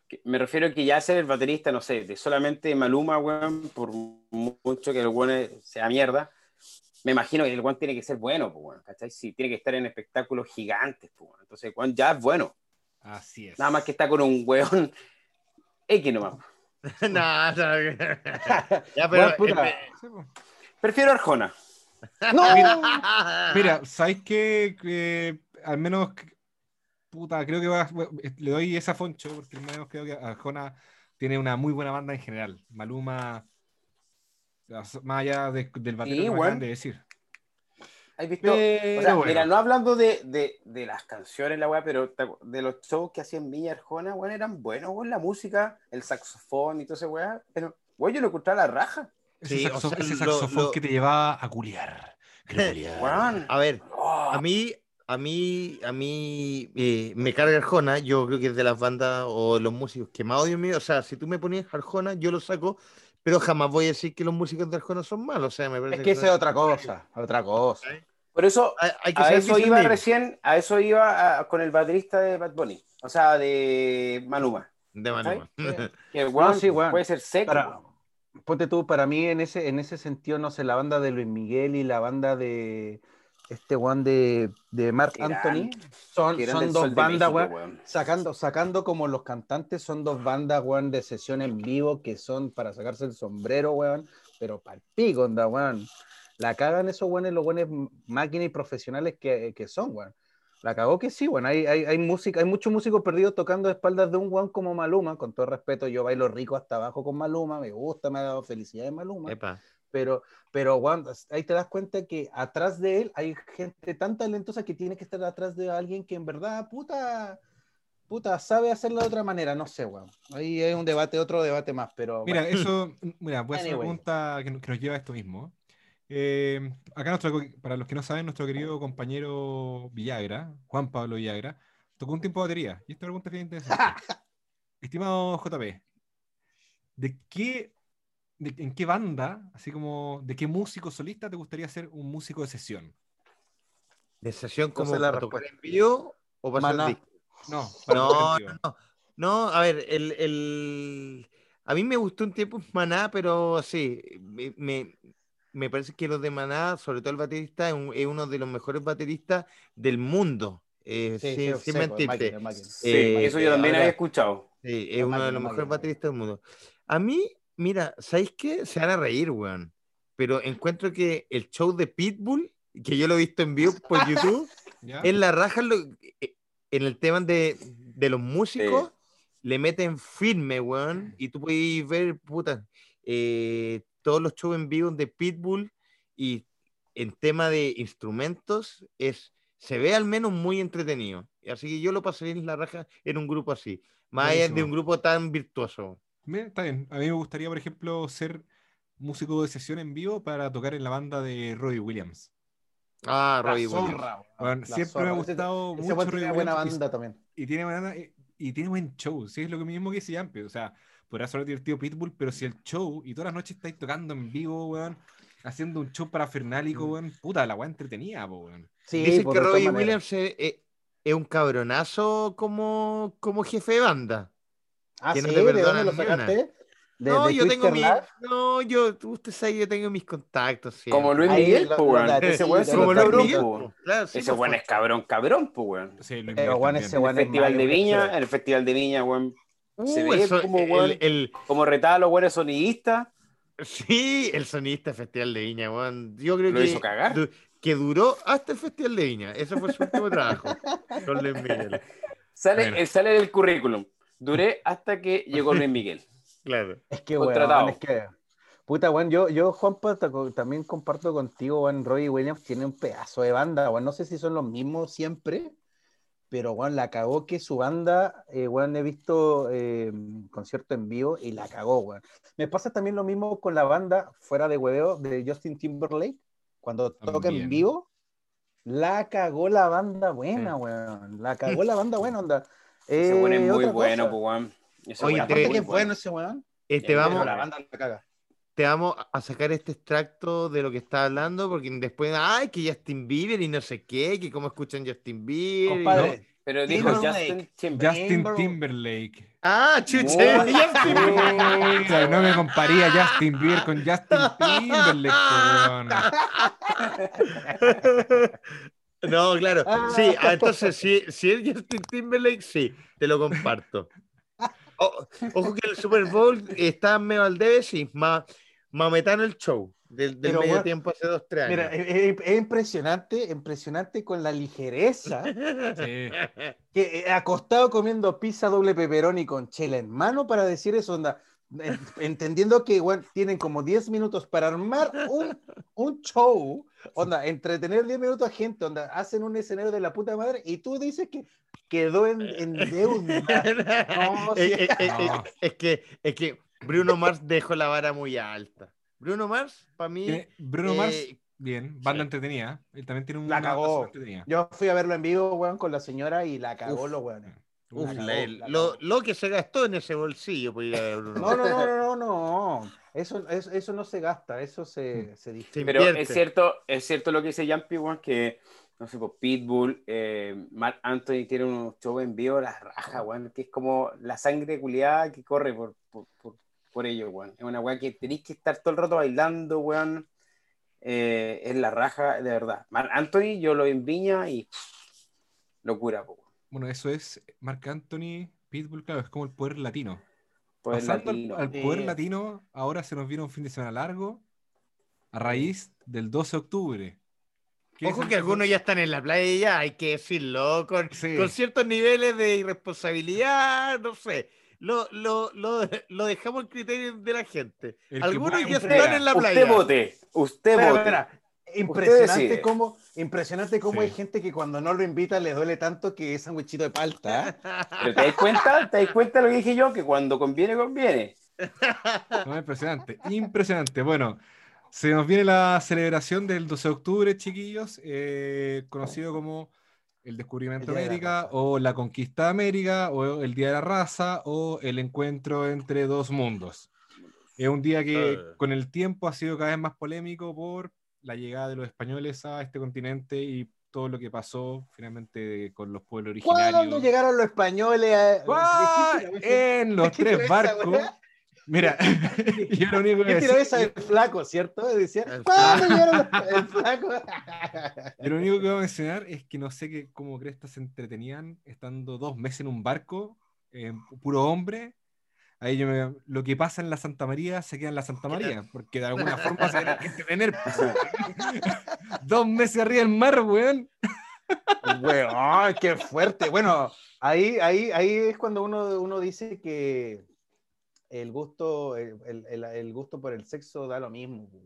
que me refiero a que ya ser el baterista, no sé, de solamente Maluma, weón, por mucho que el weón sea mierda, me imagino que el weón tiene que ser bueno, pues, weón, ¿cachai? Sí, tiene que estar en espectáculos gigantes, pues, weón. Entonces, el weón ya es bueno. Así es. Nada más que está con un weón (laughs) X nomás. (laughs) no, no, (laughs) ya, pero, Prefiero Arjona. (laughs) no. Mira, mira ¿sabes qué? Que, al menos puta, creo que le doy esa foncho porque al creo que Arjona tiene una muy buena banda en general. Maluma, más allá del batero de decir. ¿Has visto? Mira, no hablando de, de, las canciones, la weá, pero de los shows que hacían Viña Arjona, weón, eran buenos, weón, la música, el saxofón y todo ese weá, pero, weón, yo lo escuchaba la raja. Ese, saxofón, que te llevaba a culiar. (laughs) a ver, a mí, a mí, a mí eh, me carga Arjona, yo creo que es de las bandas o los músicos que más odio mío. O sea, si tú me ponías Arjona, yo lo saco, pero jamás voy a decir que los músicos de Arjona son malos. O sea, me parece es que, esa es otra cosa, otra cosa. Por eso, hay, que a eso iba recién, a eso iba con el baterista de Bad Bunny, o sea, de Manuma. De Manuma. que (laughs) bueno, sí, puede ser seco. Para, ponte tú, para mí en ese, en ese sentido, no sé, la banda de Luis Miguel y la banda de este one de, de Mark Anthony, son, son dos bandas, weón, sacando, sacando como los cantantes, son dos bandas, weón, de sesión en vivo que son para sacarse el sombrero, weón, pero para el pico, onda, weón. La cagan esos buenos, los buenos máquinas y profesionales que, que son, weón. La cagó que sí, bueno, hay, hay, hay, música, hay muchos músicos perdidos tocando a espaldas de un guan como Maluma, con todo respeto, yo bailo rico hasta abajo con Maluma, me gusta, me ha dado felicidad de Maluma, pero, pero Juan, ahí te das cuenta que atrás de él hay gente tan talentosa que tiene que estar atrás de alguien que en verdad, puta, puta, sabe hacerlo de otra manera, no sé, weón. Ahí hay un debate, otro debate más, pero... Mira, eso, (laughs) mira, voy a hacer una pregunta que, nos lleva a esto mismo. Eh, acá, nuestro, para los que no saben, nuestro querido compañero Villagra, Juan Pablo Villagra, tocó un tiempo de batería. Y esta pregunta es bien interesante. (laughs) Estimado JP, ¿de qué ¿en qué banda, así como, de qué músico solista te gustaría ser un músico de sesión? ¿De sesión como la tocar en vivo o para No, no, no, no, a ver, el, el, a mí me gustó un tiempo Maná, pero sí, me, me, parece que los de Maná, sobre todo el baterista, es, uno de los mejores bateristas del mundo. Eh, sí, sin mentirte. Eh, eso yo también había escuchado. Sí, es uno de los mejores bateristas del mundo. A mí Mira, ¿sabéis qué? Se van a reír, weón. Pero encuentro que el show de Pitbull, que yo lo he visto en vivo por YouTube, (laughs) en la raja eh, en el tema de, los músicos, le meten firme, weón. Y tú puedes ver, puta, eh, todos los shows en vivo de Pitbull y en tema de instrumentos es se ve al menos muy entretenido. Así que yo lo pasaría en la raja en un grupo así, más allá de un grupo tan virtuoso. Está bien. A mí me gustaría, por ejemplo, ser músico de sesión en vivo para tocar en la banda de Robbie Williams. Ah, Robbie Williams. siempre me ha gustado mucho Robbie buena banda también. Y tiene, buena, y tiene buen show. Sí, es lo mismo que dice Yampi. O sea, podrá ser divertido Pitbull, pero si el show y todas las noches estáis tocando en vivo, weón, haciendo un show parafernálico, mm. weón, puta, la weá entretenida, weón. Sí, Dicen que Robbie Williams es, es, un cabronazo como, como jefe de banda. Ah, sí, ¿de dónde lo sacaste? no, yo tengo mi, no, yo, usted sabe, yo tengo mis contactos. Sí. Como Luis Miguel, pues, Ese weón es cabrón, Ese weón es cabrón, cabrón, pues, weón. Sí, Luis Miguel. ese en el Festival de Viña, en el Festival de Viña, weón. Se uh, como, weón, el, como retaba a los weones sonidistas. Sí, el sonidista del Festival de Viña, weón. Yo creo ¿Lo que. hizo cagar? Que duró hasta el Festival de Viña. Ese fue su último trabajo. (laughs) Con Luis Miguel. Sale, sale del currículum. Duré hasta que llegó Luis Miguel. (laughs) Claro. Es que, bueno, es que, puta, bueno, yo, yo, Juanpa, también comparto contigo, bueno, Robbie Williams tiene un pedazo de banda, bueno, no sé si son los mismos siempre, pero, bueno, la cagó que su banda, eh, bueno, he visto eh, concierto en vivo y la cagó, bueno. Me pasa también lo mismo con la banda, fuera de hueveo, de Justin Timberlake, cuando toca en vivo, la cagó la banda buena, weón. La (laughs) cagó la banda buena, onda. Ese weón es eh, muy bueno, pues, weón. Oye, te, es bueno ese weón. Este, vamos, la banda la caga. Te vamos a sacar este extracto de lo que está hablando, porque después, ay, que Justin Bieber y no sé qué, que cómo escuchan Justin Bieber. Compadre, pero dijo Justin Timberlake. Justin Timberlake. Ah, chuche. Justin (laughs) No me comparía Justin Bieber con Justin Timberlake, (laughs) No, claro. Sí, ah, entonces, si, si es Justin Timberlake, sí, te lo comparto. (laughs) ojo que el Super Bowl está medio al debe, sí, más mametano el show del, medio tiempo hace dos, tres años. Mira, es, impresionante, impresionante con la ligereza (laughs) que eh, acostado comiendo pizza doble pepperoni con chela en mano para decir eso, onda entendiendo que tienen como 10 minutos para armar un, un, show, onda, entretener 10 minutos a gente, onda, hacen un escenario de la puta madre y tú dices que quedó en, en deuda. (laughs) es, que, es que Bruno Mars dejó la vara muy alta. Bruno Mars, para mí... Bruno Mars, eh, bien, banda entretenida. Él también tiene un... La cagó. Yo fui a verlo en vivo, weón, con la señora y la cagó los weones lo, que se gastó en ese bolsillo. Pues, no, no, no, no, no, Eso, eso, no se gasta, eso se, mm. se Pero es cierto, es cierto lo que dice Jumpy, que no sé, pues Pitbull, eh, Mark Anthony tiene un show en vivo, la raja, que es como la sangre culiada que corre por, por, por, ello, Es una weón que tenéis que estar todo el rato bailando, weón. Eh, es la raja, de verdad. Mark Anthony, yo lo enviña y locura, pues, bueno, eso es Marc Anthony, Pitbull, claro, es como el poder latino. Pasando Al, poder latino, ahora se nos viene un fin de semana largo. a raíz del 12 de octubre. Ojo que algunos ya están en la playa ya, hay que decirlo, con, con ciertos niveles de irresponsabilidad, no sé. Lo, lo, lo, (laughs) lo, dejamos al criterio de la gente. Algunos ya están en la playa. Usted vote, usted vote. impresionante cómo, impresionante cómo hay gente que cuando no lo invita le duele tanto que es sandwichito de palta. (laughs) Pero te das cuenta, te das cuenta lo que dije yo, que cuando conviene, conviene. (laughs) No, impresionante, impresionante. Bueno, se nos viene la celebración del 12 de octubre, chiquillos, eh, conocido como el descubrimiento de América, o la conquista de América, o el Día de la Raza, o el encuentro entre dos mundos. Es un día que ah. con el tiempo ha sido cada vez más polémico por la llegada de los españoles a este continente y todo lo que pasó finalmente con los pueblos originarios. ¿Cuándo llegaron los españoles? A... En los tres barcos. Mira, (laughs) (laughs) yo lo único que decía, esa del flaco, ¿cierto? Decía, (laughs) el flaco? yo lo único que voy a mencionar es que no sé qué, cómo crestas se entretenían estando dos meses en un barco, eh, puro hombre. Ahí yo me, lo que pasa en la Santa María se queda en la Santa María, porque de alguna forma se tiene que entretener. Pues. dos meses arriba del mar, weón. Weón, qué fuerte. Bueno, ahí, ahí, ahí es cuando uno, uno dice que el gusto, el, el, el, gusto por el sexo da lo mismo. Pues,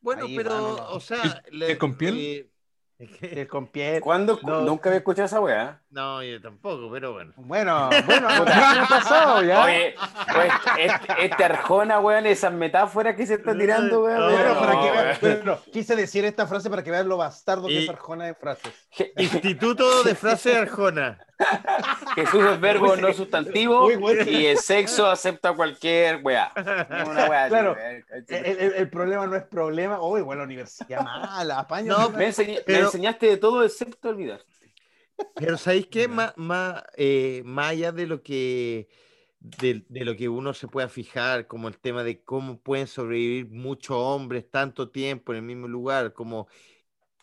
bueno, pero, o sea, ¿Es con piel? Eh, el con piel. ¿Cuándo? Nunca había escuchado esa weá. No, yo tampoco, pero bueno. Bueno, (laughs) bueno, ¿qué pasó? ¿ya? Oye, pues, este, este, Arjona, weón, esas metáforas que se está tirando, weón. bueno, para que vean, bueno, quise decir esta frase para que vean lo bastardo que es Arjona de frases. Instituto de frase Arjona. (laughs) Jesús es verbo no sustantivo y el sexo acepta cualquier weá. Una weá claro, el, el, problema no es problema. Uy, bueno, la universidad mala, apaño. No, me, enseñaste de todo excepto olvidar. Pero ¿sabéis qué? Más, más, eh, más allá de lo que de, de, lo que uno se pueda fijar, como el tema de cómo pueden sobrevivir muchos hombres tanto tiempo en el mismo lugar, como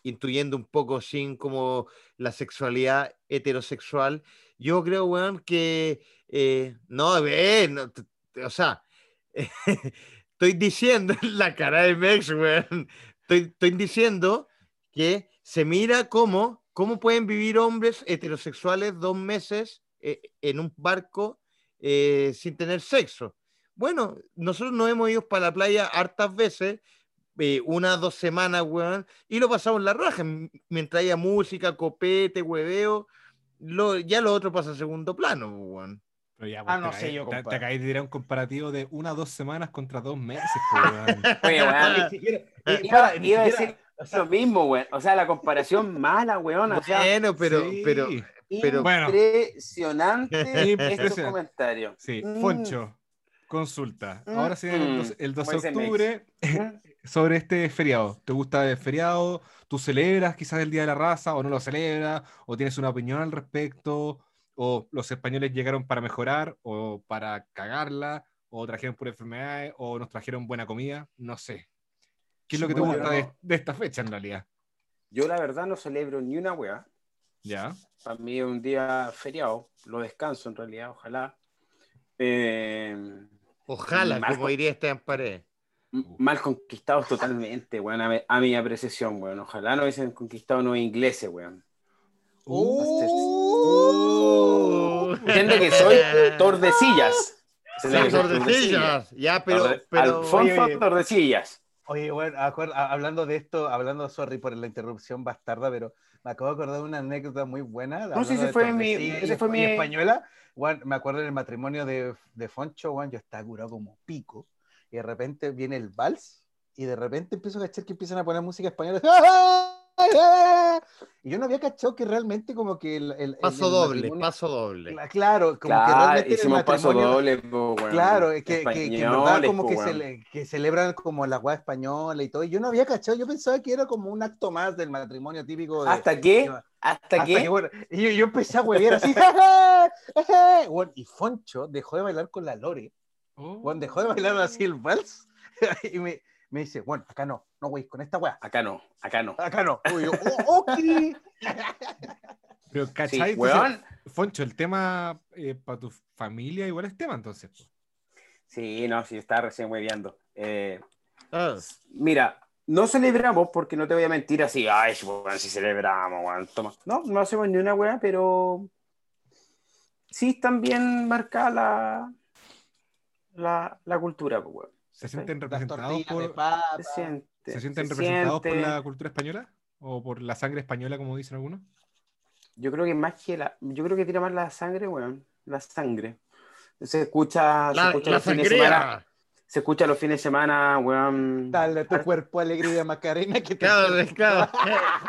intuyendo un poco sin como la sexualidad heterosexual, yo creo, weón, que eh, no, o sea, (laughs) estoy diciendo (laughs) la cara de Mex, weón, estoy, diciendo que se mira cómo, cómo pueden vivir hombres heterosexuales dos meses eh, en un barco eh, sin tener sexo. Bueno, nosotros nos hemos ido para la playa hartas veces eh, unas dos semanas, weón, y lo pasamos la raja, mientras haya música, copete, hueveo, lo, ya lo otro pasa a segundo plano, weón. Pero ya, pues, ah, no sé yo, te, te acabáis de tirar un comparativo de una o dos semanas contra dos meses, weón. (laughs) Oye, (laughs) weón, iba, a decir lo mismo, weón. O sea, la comparación (laughs) mala, weón. O sea, bueno, pero, pero, pero, impresionante estos comentarios. Sí, mm. Foncho, consulta. Ahora sí, el 12 mm. de octubre, (laughs) sobre este feriado. ¿Te gusta el feriado? ¿Tú celebras quizás el Día de la Raza o no lo celebras? ¿O tienes una opinión al respecto? ¿O los españoles llegaron para mejorar o para cagarla? ¿O trajeron por enfermedades? ¿O nos trajeron buena comida? No sé. ¿Qué es lo que te gusta de, esta fecha en realidad? Yo la verdad no celebro ni una weá. Ya. Para mí es un día feriado. Lo descanso en realidad, ojalá. Eh, ojalá, como diría este Paredes mal conquistados totalmente, weón, a, mi apreciación, weón. Ojalá no hubiesen conquistado los ingleses, weón. Uh, Entiende (laughs) que soy Tordesillas. Sí, Tordesillas, ya, pero. pero Alfonso oye, Tordesillas. Oye, bueno, hablando de esto, hablando, sorry por la interrupción bastarda, pero me acabo de acordar de una anécdota muy buena. No, sí, ese fue mi, ese fue mi... española. Bueno, me acuerdo en el matrimonio de, de Foncho, bueno, yo estaba curado como pico y de repente viene el vals y de repente empiezo a cachar que empiezan a poner música española. (laughs) Y yo no había cachado que realmente como que el... paso doble, paso doble. Claro, como que realmente hicimos paso doble. claro, que, que, que, en verdad como que, se, que celebran como la guada española y todo. Y yo no había cachado, yo pensaba que era como un acto más del matrimonio típico. ¿Hasta qué? ¿Hasta, qué? y yo, yo, empecé a huevear así. (laughs) y Foncho dejó de bailar con la Lore cuando dejó de bailar así el vals (laughs) y me, me, dice, bueno, acá no, no, güey, con esta weá. Acá no, acá no. Acá no. (laughs) Oh, Pero, ¿cachai? Foncho, el tema eh, para tu familia igual es tema, entonces. Sí, no, sí, está recién hueveando. Eh, ah. Mira, no celebramos, porque no te voy a mentir así, ay, si celebramos, weón, toma. No, no hacemos ni una weá, pero sí están bien marcada la, la, la cultura, pues, weón. ¿Se sienten representados de por, papa. Se siente. ¿se sienten se representados por la cultura española? ¿O por la sangre española, como dicen algunos? Yo creo que más que la. Yo creo que tira más la sangre, weón. La sangre. Se escucha, se escucha la los fines de semana. Se escucha los fines de semana, weón. Dale a tu cuerpo alegría, Macarena. Que te... Claro, (laughs) claro.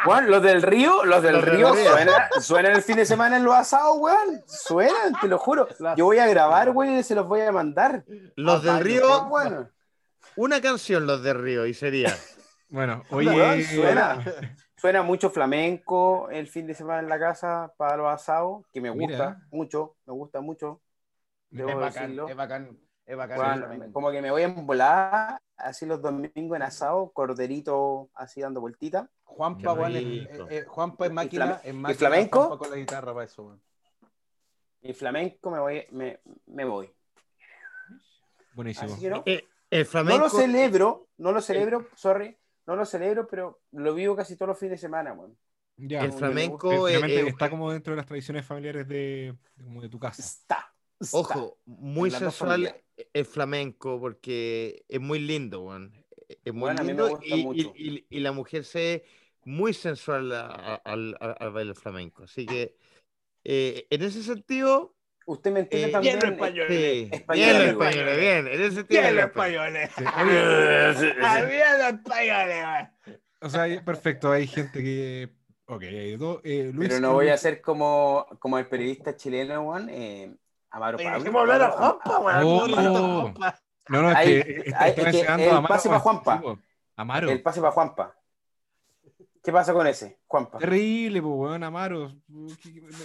Weón, los del río, los del Los río río. suenan, suenan el fin de semana en los asados, weón. Suenan, te lo juro. Yo voy a grabar, weón, y se los voy a mandar. Los del río, bueno. Una canción, los del río, y sería. (laughs) Bueno, (laughs) oye. suena. (laughs) Suena mucho flamenco el fin de semana en la casa para los asados, que me gusta Mira. mucho, me gusta mucho. Debo Es bacán, decirlo. es bacán, es bacán. Como que me voy en volada, así los domingos en asado, corderito así dando vueltita. Juanpa, eh, eh, Juanpa es máquina, es y máquina flamenco? Juanpa con la guitarra para eso, weón. Y flamenco me voy, me, me voy. Buenísimo. Así que no, Eh, el no flamenco. lo celebro, no lo celebro, sorry, no lo celebro, pero lo vivo casi todos los fines de semana, weón. Ya. El flamenco. Eh, eh, eh, está como dentro de las tradiciones familiares de, de- como de tu casa. Está. está. Ojo, muy sensual el flamenco porque es muy lindo, weón. Es muy Bueno, lindo y, y- y- y la mujer se ve muy sensual al, al- al bailar flamenco. Así que eh, en ese sentido, Usted me entiende Eh, también. bien los españoles. sí, español, bien españoles, bien. En ese sentido, bien los españoles. Pero o sea, perfecto, hay gente que. Ok, hay dos. eh, Luis, no voy a ser como, como el periodista chileno, weón. Eh, Amaro Pablo. dejemos hablar a Juanpa, weón. Oh. No, no, es Hay- que eh, hay- es que el a Amaro. pase pa' Juanpa. Amaro. El pase para Juanpa. ¿Qué pasa con ese, Juanpa? Terrible, pues, weón, Amaro.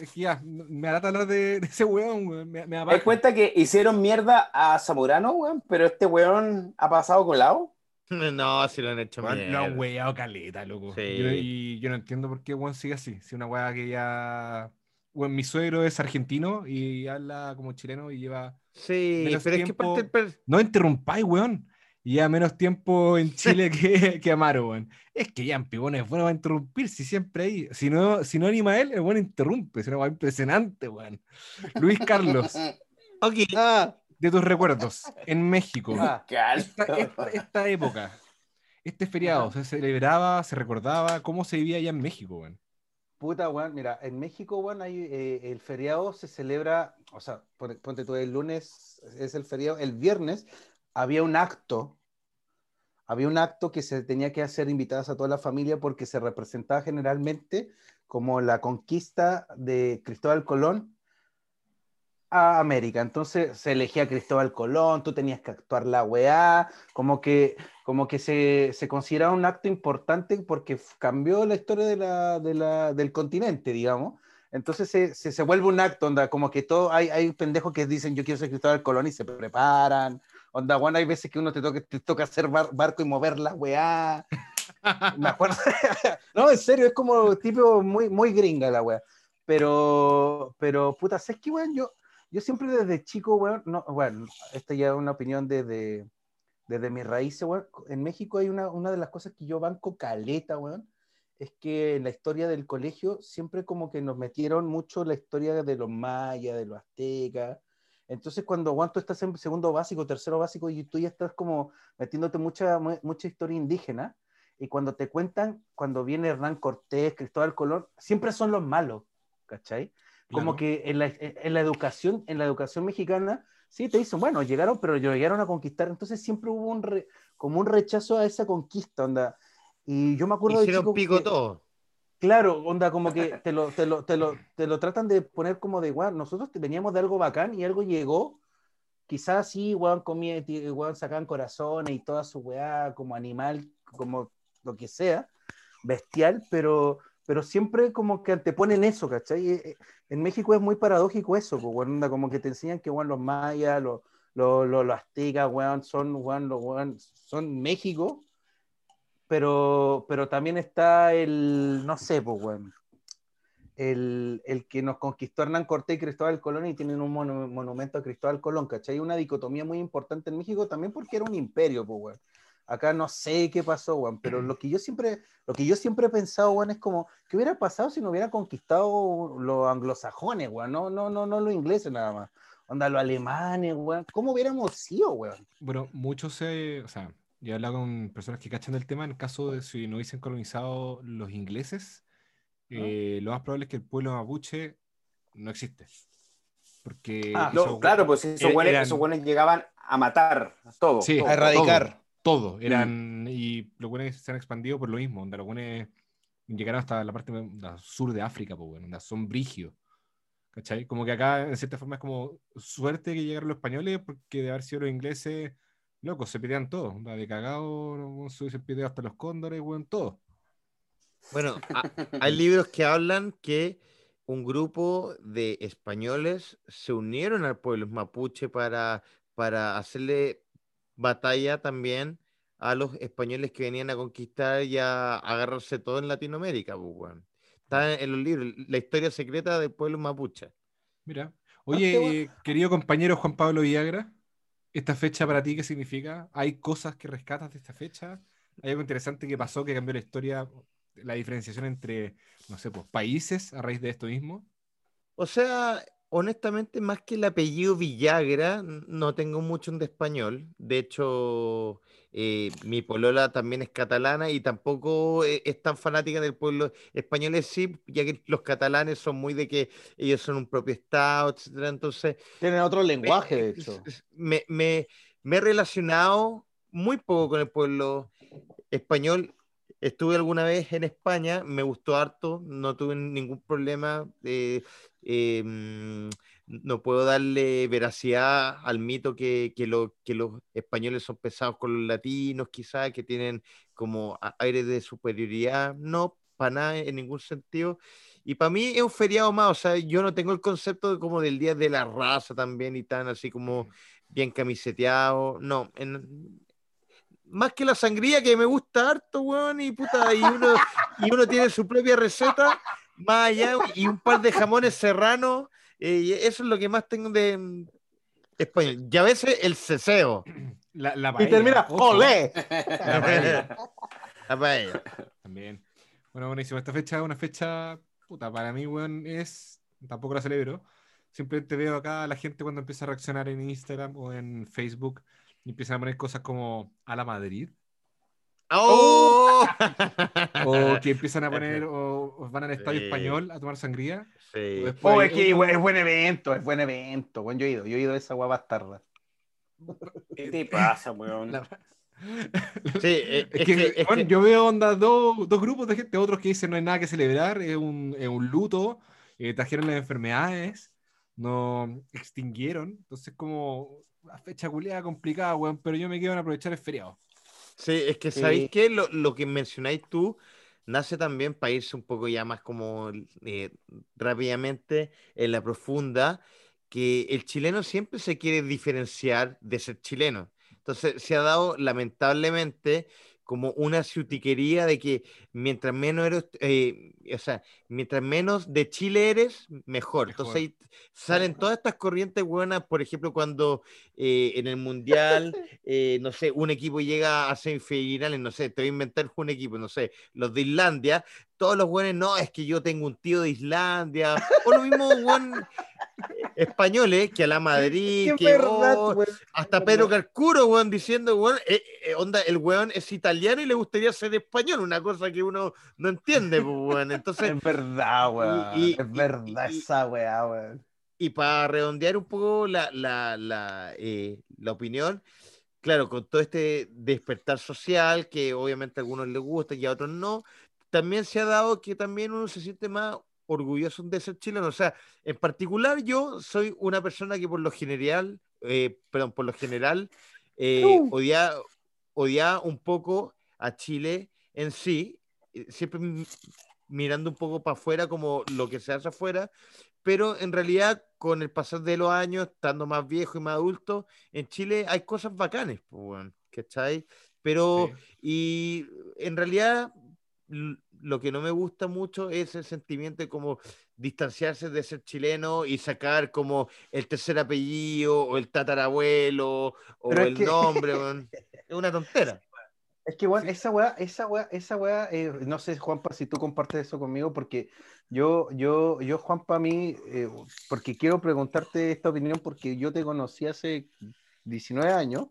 Es que Ya, me hará hablar de, de ese weón, weón. Me, me ¿Te apaga. das cuenta que hicieron mierda a Zamorano, weón? Pero este weón ha pasado colado. (laughs) No, si lo han hecho Weón, Lo han mierda. caleta, loco. Sí. Yo- y yo no entiendo por qué weón sigue así. Si una weá que ya. Weón, mi suegro es argentino y habla como chileno y lleva. Sí, menos pero es que parte No interrumpáis, weón. Y ya menos tiempo en Chile que, que Amaro, weón. Es que ya Pibón es bueno para interrumpir, si siempre ahí. Si no, si no anima él, el bueno interrumpe. Es una impresionante, weón. Luis Carlos, (laughs) Ok, Ah, de tus recuerdos, en México. ah, esta, esta- esta época, este feriado, ¿se celebraba, se recordaba? ¿Cómo se vivía allá en México, weón? puta, weón. Mira, en México, weón, hay, eh, el feriado se celebra, o sea, pon- ponte tú, el lunes es el feriado, el viernes había un acto, había un acto que se tenía que hacer invitadas a toda la familia porque se representaba generalmente como la conquista de Cristóbal Colón a América. Entonces se elegía a Cristóbal Colón, tú tenías que actuar la weá, como que, como que se, se consideraba un acto importante porque cambió la historia de del continente, digamos. Entonces se, se, se vuelve un acto, onda, como que todo, hay, hay pendejos que dicen yo quiero ser Cristóbal Colón y se preparan. Onda, bueno, hay veces que uno te toca, te toca hacer bar- barco y mover la weá. (laughs) Me acuerdo. (laughs) no, en serio, es como tipo muy, muy gringa la weá. Pero, pero, puta, ¿sabes qué, weón? Yo, yo siempre desde chico, weón, no, bueno, esta ya es una opinión desde, desde mis raíces, weón. En México hay una, una de las cosas que yo banco caleta, weón, es que en la historia del colegio siempre como que nos metieron mucho la historia de los mayas, de los aztecas. Entonces cuando, tú estás en segundo básico, tercero básico, y tú ya estás como metiéndote mucha, mu- mucha historia indígena, y cuando te cuentan, cuando viene Hernán Cortés, Cristóbal Colón, siempre son los malos, ¿cachai? Como Claro. que en la, en la educación, en la educación mexicana, sí te dicen, bueno, llegaron, pero llegaron a conquistar, entonces siempre hubo un re- como un rechazo a esa conquista, onda. Y yo me acuerdo de hicieron chico pico que- todo. Claro, onda, como que te lo, te lo, te lo, te lo tratan de poner como de, weón, nosotros te- veníamos de algo bacán y algo llegó, quizás sí, weón, comía, weón, sacaban corazones y toda su weá, como animal, como lo que sea, bestial, pero, pero siempre como que anteponen eso, ¿cachai? Eh, eh, En México es muy paradójico eso, pues, weón, onda, como que te enseñan que, weón, los mayas, los, los, los, los aztecas, weón, son, weón, los, weón, son México, pero, pero también está el, no sé, pues, weón, el, el que nos conquistó Hernán Cortés y Cristóbal Colón y tienen un mono- monumento a Cristóbal Colón, ¿cachai? Una dicotomía muy importante en México también porque era un imperio, pues, weón. Acá no sé qué pasó, weón, pero lo que yo siempre, lo que yo siempre he pensado, weón, es como, ¿qué hubiera pasado si no hubiera conquistado los anglosajones? No, no, no, no los ingleses nada más. Onda, los alemanes. ¿Cómo hubiéramos sido? Bueno, muchos se, o sea, yo he hablado con personas que cachan del tema, en el caso de si no hubiesen colonizado los ingleses, eh, lo más probable es que el pueblo mapuche no existe. Porque ah, claro, pues esos buenos, llegaban a matar todo. Sí, a erradicar. Todo, eran, y los buenos se han expandido por lo mismo, los buenos llegaron hasta la parte sur de África, pues bueno, son brigios. ¿Cachai? Como que acá, en cierta forma, es como suerte que llegaron los españoles, porque de haber sido los ingleses, locos, se pelean todos. De cagado, se pide hasta los cóndores, weón, todo. Bueno, (laughs) hay libros que hablan que un grupo de españoles se unieron al pueblo mapuche para, para hacerle batalla también a los españoles que venían a conquistar y a, agarrarse todo en Latinoamérica. Pues, Está en los libros, la historia secreta del pueblo mapuche. Mira, oye, querido compañero Juan Pablo Villagra, ¿esta fecha para ti qué significa? ¿Hay cosas que rescatas de esta fecha? ¿Hay algo interesante que pasó que cambió la historia la diferenciación entre, no sé, pues, países a raíz de esto mismo? O sea, honestamente, más que el apellido Villagra, no tengo mucho de español. De hecho, eh, mi polola también es catalana y tampoco e, es tan fanática del pueblo español, sí, ya que los catalanes son muy de que ellos son un propio Estado, etcétera. Entonces. Tienen otro lenguaje, de (laughs) hecho. Me, me, me he relacionado muy poco con el pueblo español Estuve alguna vez en España, me gustó harto, no tuve ningún problema. Eh, em, no puedo darle veracidad al mito que, que, que, los españoles son pesados con los latinos, quizás, que tienen como aire de superioridad. No, para nada, en ningún sentido. Y para mí es un feriado más, o sea, yo no tengo el concepto como del día de la raza también y tan así como bien camiseteado. No, en, más que la sangría que me gusta harto, weón, y puta, y uno, y uno tiene su propia receta, más allá, y un par de jamones serranos, eh, y eso es lo que más tengo de mm, español. Y a veces el ceseo. (clears throat) La, la y termina, ¡olé! (laughs) La paella. También. Bueno, buenísimo. Esta fecha es una fecha, puta, para mí, weón, es, tampoco la celebro. Simplemente veo acá a la gente cuando empieza a reaccionar en Instagram o en Facebook y empiezan a poner cosas como a la Madrid. ¡Oh! (laughs) o que empiezan a poner, o, van al estadio español a tomar sangría. Sí. Oh, es que es buen evento, es buen evento. Bueno, yo he ido, yo he ido a esa guapa tarda. (laughs) ¿Qué te pasa, weón? (laughs) Sí, es, que, bueno, yo veo onda dos, dos grupos de gente, otros que dicen no hay nada que celebrar, es un, es un luto, eh, trajeron las enfermedades, no extinguieron, entonces como una fecha culiada complicada, weón, pero yo me quiero aprovechar el feriado. Sí, es que sabéis que lo, que mencionáis tú nace también para un poco ya más como eh, rápidamente en la profunda, que el chileno siempre se quiere diferenciar de ser chileno. Entonces se ha dado lamentablemente como una ciutiquería de que mientras menos eres, eh, o sea, mientras menos de Chile eres, mejor. Entonces ahí salen todas estas corrientes buenas, por ejemplo, cuando eh, en el Mundial, (laughs) eh, no sé, un equipo llega a semifinales, no sé, te voy a inventar un equipo, no sé, los de Islandia, todos los buenos, no, es que yo tengo un tío de Islandia, o lo mismo, buen, españoles que a la Madrid, que hasta Pedro Carcuro, weón, diciendo, weón, eh, eh, onda, el weón es italiano y le gustaría ser español, una cosa que uno no entiende, pues, weón. Entonces, es verdad, weón. es verdad esa weá, weón. Y para redondear un poco la, la, la, eh, la opinión, claro, con todo este despertar social, que obviamente a algunos les gusta y a otros no, también se ha dado que también uno se siente más orgulloso de ser chileno. O sea, en particular yo soy una persona que por lo general, eh, perdón, por lo general, eh, odia, odia un poco a Chile en sí, eh, siempre mirando un poco para afuera como lo que se hace afuera, pero en realidad con el pasar de los años, estando más viejo y más adulto, en Chile hay cosas bacanes, pues, ¿cachai? Pero, y en realidad lo que no me gusta mucho es el sentimiento de como distanciarse de ser chileno y sacar como el tercer apellido o el tatarabuelo o el nombre. (laughs) es una tontera. Es que, bueno, esa weá, esa weá, esa weá, eh, no sé, Juanpa, si tú compartes eso conmigo, porque yo, yo, yo, Juanpa, a mí, eh, porque quiero preguntarte esta opinión, porque yo te conocí hace 19 años,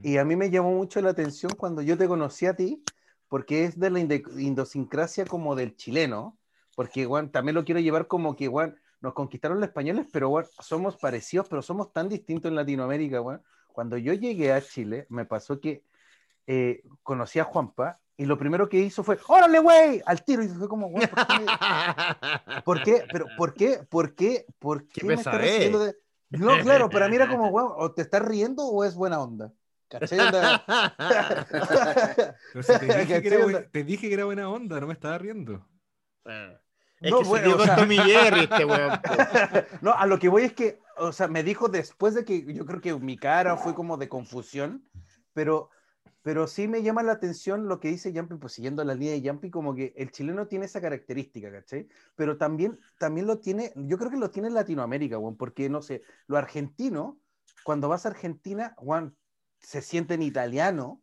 y a mí me llamó mucho la atención cuando yo te conocí a ti, porque es de la idiosincrasia como del chileno, porque, bueno, también lo quiero llevar como que, bueno, nos conquistaron los españoles, pero, bueno, somos parecidos, pero somos tan distintos en Latinoamérica, bueno. Cuando yo llegué a Chile, me pasó que eh, conocí a Juanpa y lo primero que hizo fue, ¡órale, güey! Al tiro. Y fue como, güey, (laughs) ¿por qué? ¿Pero por qué? ¿Por qué? ¿Por qué, me estás de... No, claro, pero a mí era como, (laughs) güey, o te estás riendo o es buena onda. ¿Cachai? (laughs) te, dije te, dije que era, buena onda, no me estaba riendo. Ah. Es no, que bueno, o sea... este weón. (laughs) no, a lo que voy es que, o sea, me dijo después de que yo creo que mi cara fue como de confusión, pero pero sí me llama la atención lo que dice Yampi, pues siguiendo la línea de Yampi, como que el chileno tiene esa característica, ¿cachai? Pero también, también lo tiene, yo creo que lo tiene en Latinoamérica, Juan, porque no sé, lo argentino, cuando vas a Argentina, Juan, se sienten italiano,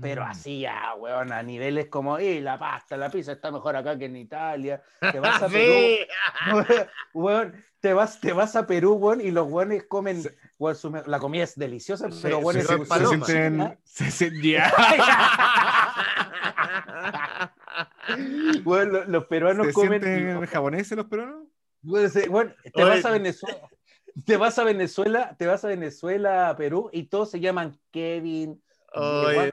pero mm. así ya, weón, a niveles como, eh, la pasta, la pizza está mejor acá que en Italia. (laughs) Te vas a Perú, (laughs) weón, te vas, te vas a Perú, weón, y los weones comen la comida es deliciosa, pero bueno, se, se, se sienten. (laughs) Se bueno, los, peruanos comen. ¿Sienten japoneses los peruanos? Bueno, te vas a Venezuela. Te vas a Venezuela, te vas a Venezuela, a Perú, y todos se llaman Kevin. Oye,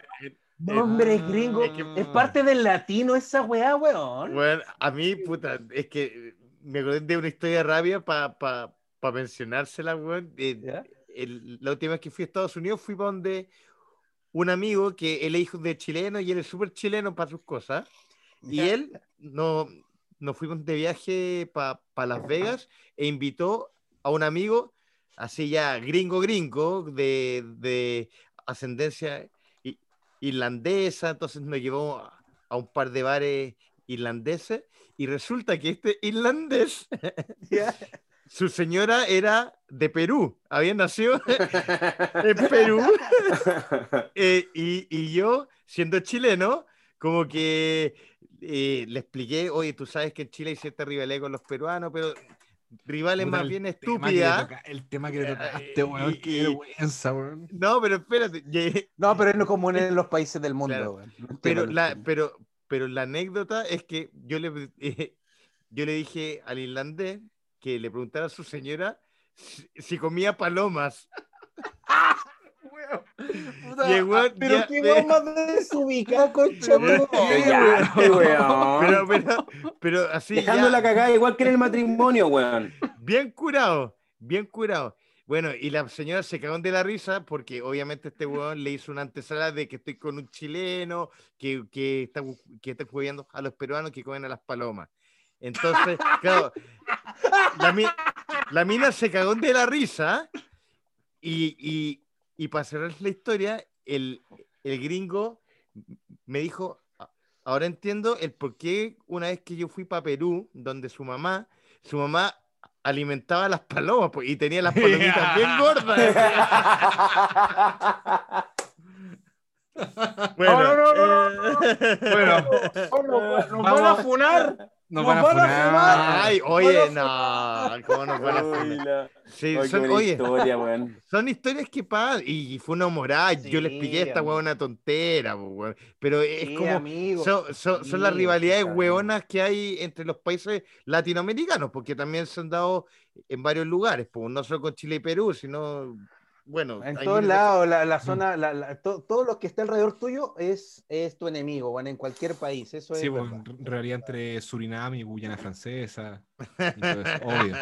Nombre ah, gringo. Es, parte del latino esa weá, weón. Bueno, a mí, puta, es que me acordé de una historia rabia para pa, para mencionársela, weón. Eh, la última vez que fui a Estados Unidos fui para donde un amigo que él es hijo de chileno y él es súper chileno para sus cosas. Y él no, nos fuimos de viaje para Las Vegas e invitó a un amigo, así ya gringo gringo, de, de ascendencia irlandesa, entonces nos llevó a un par de bares irlandeses y resulta que este irlandés (laughs) su señora era de Perú, había nacido (laughs) en Perú. (laughs) Eh, y, yo, siendo chileno, como que eh, le expliqué, oye, tú sabes que en Chile hay cierta rivalidad con los peruanos, pero rivales más bien estúpidas. El tema que le tocaste, weón, qué vergüenza, weón. No, pero espérate. No, pero es no (laughs) común en los países del mundo, pero, la, pero, pero la anécdota es que yo le, yo le dije al irlandés que le preguntara a su señora si, comía palomas. Llegó, pero qué de... más desubicada, (laughs) concha (laughs) pero, pero, pero, así. Dejando la cagada igual que en el matrimonio, weón. Bien curado, bien curado. Bueno, y la señora se cagó de la risa porque obviamente este weón le hizo una antesala de que estoy con un chileno que, que está, que está jugando a los peruanos que comen a las palomas. Entonces, (laughs) claro, la, mina se cagó de la risa y, y, para cerrar la historia, el, el gringo me dijo, ahora entiendo el por qué una vez que yo fui para Perú, donde su mamá, su mamá alimentaba las palomas pues, y tenía las palomitas bien gordas. bueno, no, no, no, bueno, nos van a funar. Nos van a funar. Ay, oye, no. ¿Cómo nos van a funar? Sí, son, oye, historia, (laughs) son historias que pasan. Y fue una humorada. Yo le expliqué a esta una tontera, weón. Pero es como. son, son, las rivalidades weonas que hay entre los países latinoamericanos, porque también se han dado en varios lugares, pues, no solo con Chile y Perú, sino bueno, en todos lados, la, la, zona, la, todo lo que está alrededor tuyo es, es tu enemigo, bueno, en cualquier país, eso sí, es. bueno, realidad entre Surinam y Guyana Francesa, (laughs) obvio.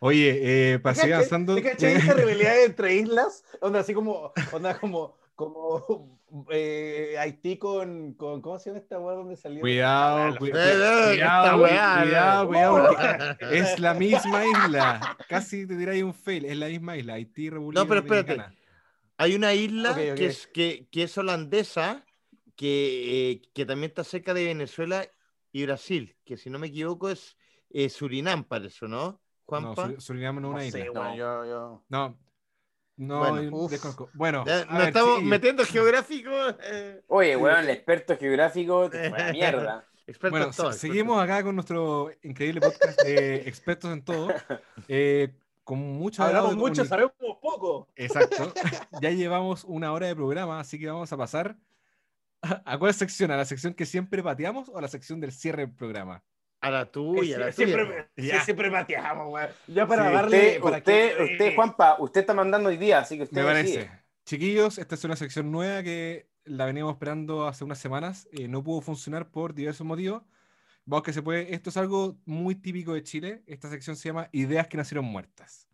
Oye, eh, pasé avanzando. ¿Te caché (laughs) esa rivalidad entre islas? Onda así como, onda como, como (laughs) eh, Haití con, con, ¿Cómo se llama esta weá donde salió? Cuidado, cuidado, cuidado, cuidado, cuidado, Es la misma isla. Casi te diría un fail. Es la misma isla. Haití, República No, pero espérate. Hay una isla Que, es, que, que, es holandesa que, eh, que también está cerca de Venezuela y Brasil, que si no me equivoco es eh, Surinam, para eso, ¿no? Juanpa. No, Surinam no es una isla. no. Yo, yo... no, No, Bueno, desconozco. Bueno, Ya nos ver, estamos metiendo geográfico. eh, Oye, weón, el experto geográfico, buena mierda. (laughs) experto Bueno, en todo, se- seguimos acá con nuestro increíble podcast de (laughs) expertos en todo. (laughs) eh, con mucho Hablamos mucho, sabemos poco. Exacto. Ya llevamos una hora de programa, así que vamos a pasar. ¿A a cuál sección? ¿A la sección que siempre pateamos o a la sección del cierre del programa? A la tuya, a la siempre, tuya. sí, Ya. siempre pateamos, weón. Ya para Sí. darle. Usted, para usted, que- usted, Juanpa, usted está mandando hoy día, así que usted Me parece. decide. Chiquillos, esta es una sección nueva que la veníamos esperando hace unas semanas. eh, no pudo funcionar por diversos motivos. Vamos que se puede. Esto es algo muy típico de Chile. Esta sección se llama Ideas que nacieron muertas.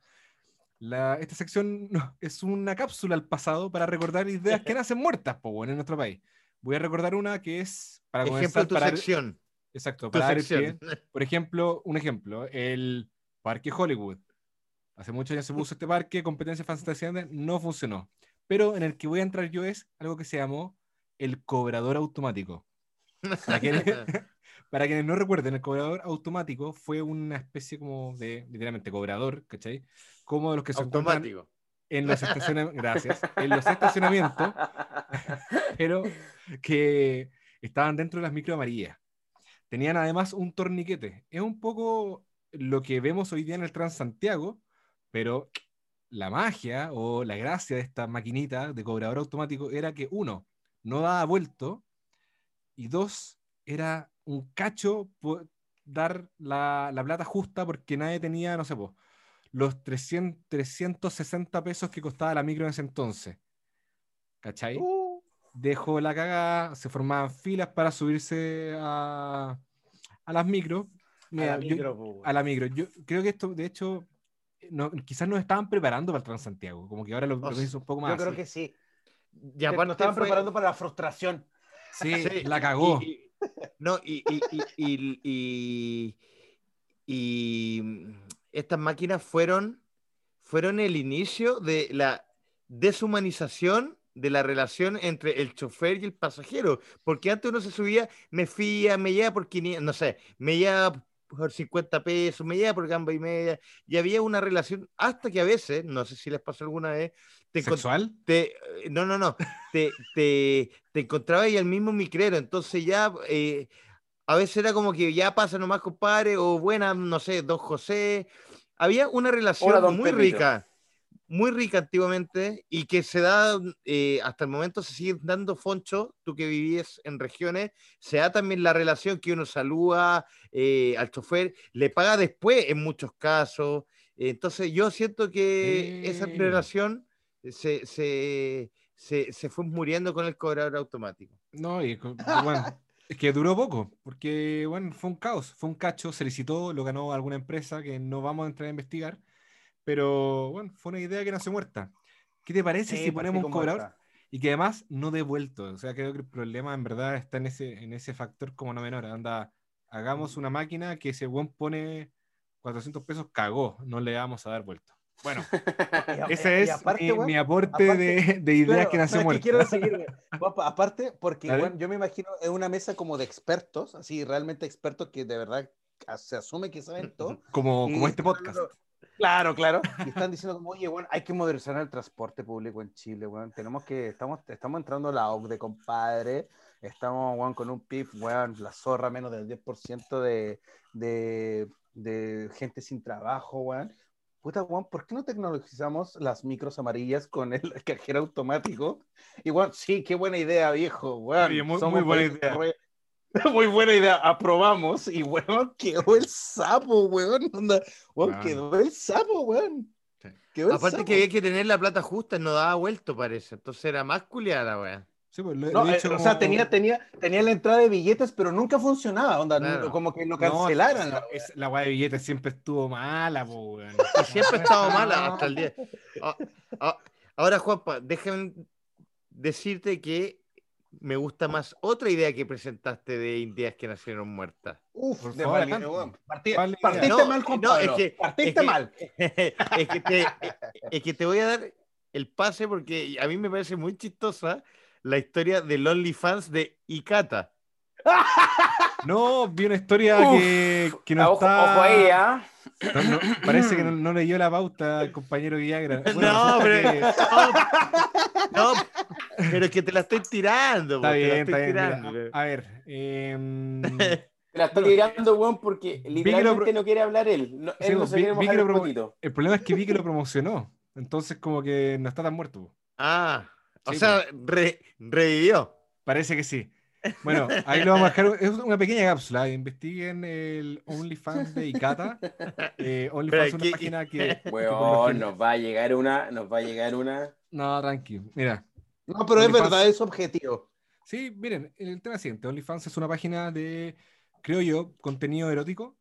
La- esta sección no, es una cápsula al pasado para recordar ideas que (laughs) nacen muertas, po, bueno, en nuestro país. Voy a recordar una que es para Ejemplo comenzar, de tu para- sección. Exacto, para dar el pie. Por ejemplo, un ejemplo, el Parque Hollywood. Hace muchos años se puso este parque, competencia fantasía, no funcionó. Pero en el que voy a entrar yo es algo que se llamó el cobrador automático. Para quienes, (laughs) (laughs) para quienes no recuerden, el cobrador automático fue una especie como de, literalmente, cobrador, ¿cachai? Como de los que se Automático. en los estacionamientos, (laughs) gracias, en los estacionamientos, pero que estaban dentro de las micro amarillas. Tenían además un torniquete. Es un poco lo que vemos hoy día en el Transantiago, pero la magia o la gracia de esta maquinita de cobrador automático era que uno, no daba vuelto y dos, era un cacho dar la, la plata justa porque nadie tenía, no sé, po, los 300, 360 pesos que costaba la micro en ese entonces. ¿Cachai? Uh, dejó la cagada, se formaban filas para subirse a, a las micros. a la yo- micro, weón. a la micro. Yo creo que esto, de hecho, no, quizás nos estaban preparando para el Transantiago, como que ahora lo, lo O sea, hizo un poco más. Yo creo así. que sí. Y Que aparte nos estaban fue- preparando para la frustración. Sí, (laughs) Sí, la cagó. y- no, y, y, y, y- y- y, estas máquinas fueron, fueron el inicio de la deshumanización de la relación entre el chofer y el pasajero, porque antes uno se subía, me fía, me lleva por 500, no sé, me lleva por 50 pesos, me lleva por gamba y media, y había una relación, hasta que a veces, no sé si les pasó alguna vez, te ¿Sexual? te, eh, no, no, no, te, te, te encontraba ahí al mismo micrero, entonces ya eh, a veces era como que ya pasa nomás, compadre, o buena, no sé, don José. Había una relación Hola, muy rica, muy rica antiguamente y que se da, eh, hasta el momento se sigue dando, Foncho, tú que vivías en regiones, se da también la relación que uno saluda eh, al chofer, le paga después en muchos casos. Entonces yo siento que esa relación se, se, se, se fue muriendo con el cobrador automático. No, y bueno, (laughs) es que duró poco, porque bueno, fue un caos, fue un cacho, se licitó, lo ganó alguna empresa que no vamos a entrar a investigar, pero bueno, fue una idea que nació muerta. ¿Qué te parece Sí, si pues, ponemos un cobrador y que además no dé vuelto? O sea, creo que el problema en verdad está en ese, en ese factor como no menor. Anda, hagamos una máquina que el buen pone 400 pesos, cagó, no le vamos a dar vuelto. Bueno, (laughs) Y ese y es aparte, mi, weón, mi aporte aparte- de, de ideas Pero, que nació que muerta. quiero seguir, (laughs) aparte, porque bueno, yo me imagino es una mesa como de expertos, así realmente expertos que de verdad a- se asume que saben todo. Como, como este podcast. Claro, claro. Y están diciendo como, oye, bueno, hay que modernizar el transporte público en Chile, weón. Tenemos que, estamos, estamos entrando a la OCDE, compadre. Estamos, weón, con un PIB, weón, la zorra, menos del 10% de, de, de gente sin trabajo, weón. Puta, weón, ¿por qué no tecnologizamos las micros amarillas con el (laughs) cajero automático? Y, weón, sí, qué buena idea, viejo, weón. Oye, muy- muy buena idea. re- (laughs) Muy buena idea, aprobamos y weón, quedó el sapo, weón. Onda, weón, quedó el sapo, weón. Sí. Quedó el Aparte sapo. que había que tener la plata justa, no daba vuelto, parece. Entonces era más culiada, weón. Sí, pues, lo- No, lo he eh, dicho o sea, como- tenía, tenía, tenía la entrada de billetes, pero nunca funcionaba, onda, Claro. como que lo No, cancelaran. esa- esa- la weá de billetes siempre estuvo mala, po, weón. Y siempre ha estado (laughs) mala hasta el día. Ah, ah, Ahora, Juanpa, déjame decirte que me gusta más otra idea que presentaste de ideas que nacieron muertas. Uf, Por de favor. Partí- ¿Cuál idea? partiste No, mal, no, es que- partiste es que- mal. (laughs) es, que te, es que te voy a dar el pase porque a mí me parece muy chistosa la historia del OnlyFans de Ikata. (laughs) No, vi una historia que, que no ojo, está. ojo ahí, ¿ah? No, no, parece que no, (clears throat) no leyó la pauta el compañero Villagra. Bueno, no, pero, que- no, pero es que te la estoy tirando. Está bien, está bien. tirando. mira, a ver, em, (laughs) Te la estoy tirando, weón, porque literalmente pro- no quiere hablar él. No, Sí, él no pues, se vi- quiere vi mojar que el promo- problema es que vi que lo promocionó. Entonces, como que no está tan muerto. Ah, o sea, re- revivió. Parece que sí. Bueno, ahí lo vamos a dejar. Es una pequeña cápsula. Investiguen el OnlyFans de Icata. (laughs) Eh, OnlyFans es una página que. (laughs) nos va a llegar una, nos va a llegar una. No, tranqui. Mira, No, pero es verdad, es objetivo. Sí, miren, el tema es siguiente. OnlyFans es una página de, creo yo, contenido erótico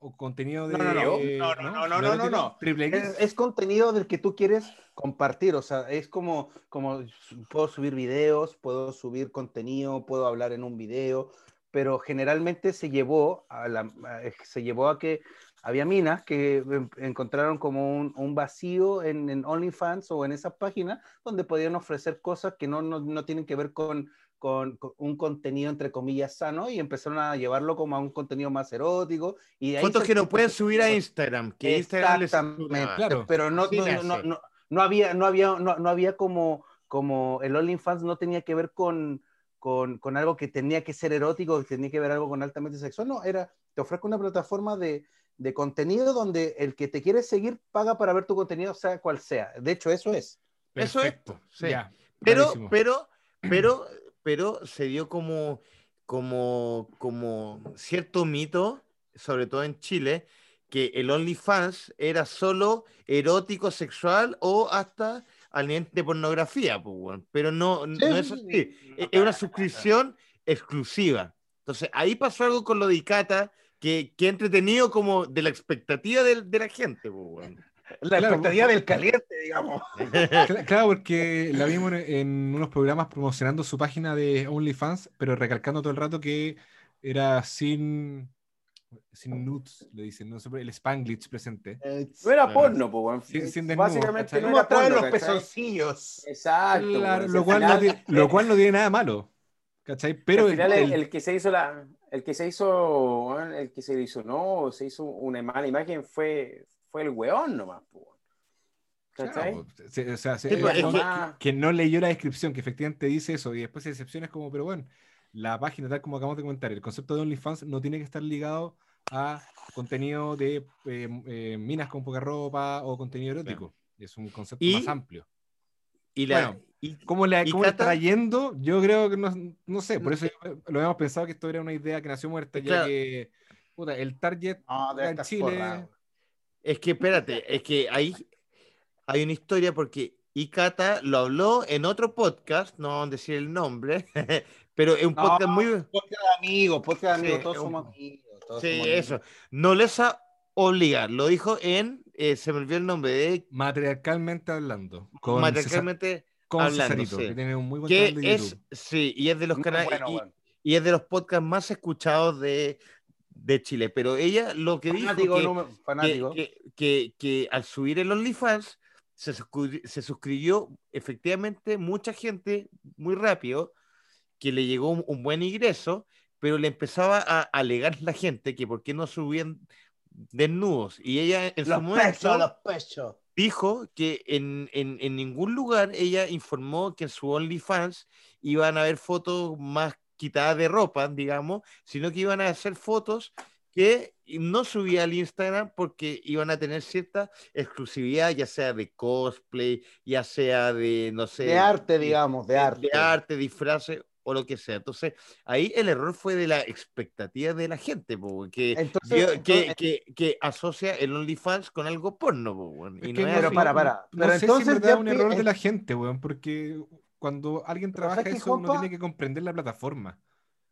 o contenido de... No, no, no. eh, No, no, no, no, no, no, erótico? no. Triple X. Es, es contenido del que tú quieres compartir, o sea, es como, como puedo subir videos, puedo subir contenido, puedo hablar en un video, pero generalmente se llevó a, la, eh, se llevó a que había minas que encontraron como un, un vacío en, en OnlyFans o en esas páginas donde podían ofrecer cosas que no, no, no tienen que ver con, con, con un contenido entre comillas sano y empezaron a llevarlo como a un contenido más erótico. Y de ahí Fotos que no pueden subir a Instagram. Que Instagram les. Claro. pero no, Así no, nace. no, no, no había, no había, no, no había como, como el OnlyFans no tenía que ver con, con, con algo que tenía que ser erótico, que tenía que ver algo con altamente sexual, no, era, te ofrezco una plataforma de, de contenido donde el que te quiere seguir paga para ver tu contenido, sea cual sea. De hecho, eso es. Eso es, Perfecto. sí. Ya, Pero, pero, pero, pero se dio como, como, como cierto mito, sobre todo en Chile, que el OnlyFans era solo erótico, sexual o hasta al nivel de pornografía, pues, pero no, no es sí, así. Es es una suscripción exclusiva. Entonces, ahí pasó algo con lo de Icata que, que entretenido como de la expectativa de, la gente, pues. La Claro. expectativa del caliente, digamos. (laughs) Cla- Claro, porque la vimos en, unos programas promocionando su página de OnlyFans, pero recalcando todo el rato que era sin, sin nudes, le dicen, no sé, el Spanglish presente. No era porno, pues. Sin- sin desnudo, Básicamente ¿cachai? no era Mostraban porno, los pezoncillos. Exacto. Claro, lo, Al cual no tiene, (laughs) lo cual no tiene nada malo. ¿Cachai? Pero al el- final el, el- el que se hizo la el que se hizo el que se hizo no se hizo una mala imagen fue fue el weón nomás po. Claro, se- o sea, se- Sí, que, es que- que no leyó la descripción, que efectivamente dice eso, y después hay excepciones como, pero bueno, la página, tal como acabamos de comentar, el concepto de OnlyFans no tiene que estar ligado a contenido de eh, eh, minas con poca ropa o contenido erótico. Es un concepto Y- más amplio. Y la, Bueno, y- ¿Cómo le, ¿Y cómo estará yendo? Yo creo que no, no sé, por eso yo- lo habíamos pensado que esto era una idea que nació muerta, ya que puta, el target No, debe en Chile. forrado. Es que espérate, (laughs) es que ahí hay una historia porque Icata lo habló en otro podcast, no vamos a decir el nombre, (laughs) pero es un No, podcast muy... Podcast de amigos, podcast de amigos, Sí, todos es un- somos amigos. todos Sí, somos eso. amigos. No les ha obligado, lo dijo en, eh, se me olvidó el nombre, de Matriarcalmente hablando. Con, César- matriarcalmente con hablando, Cesarito, sí. que tiene un muy buen que canal de es, YouTube. sí, y es de los canales, bueno, y, weón. y es de los podcasts más escuchados de, de Chile, pero ella lo que dijo que, que, fanático. que, que- que al subir el OnlyFans se, suscri- se suscribió efectivamente mucha gente muy rápido que le llegó un, un buen ingreso, pero le empezaba a alegar la gente que por qué no subían desnudos. Y ella en su los momento pechos, los pechos. dijo que en, en- en ningún lugar ella informó que en su OnlyFans iban a haber fotos más quitadas de ropa, digamos, sino que iban a hacer fotos que no subía al Instagram porque iban a tener cierta exclusividad, ya sea de cosplay, ya sea de, no sé, De arte, digamos, de arte. de arte, disfraces o lo que sea. Entonces, ahí el error fue de la expectativa de la gente, po, que, Entonces, que, entonces- que- que asocia el OnlyFans con algo porno. po, y Es no que Pero así. para, para. No Pero sé si entonces ya es un error de es- la gente, weón, porque cuando alguien trabaja eso, uno Juanpa? tiene que comprender la plataforma.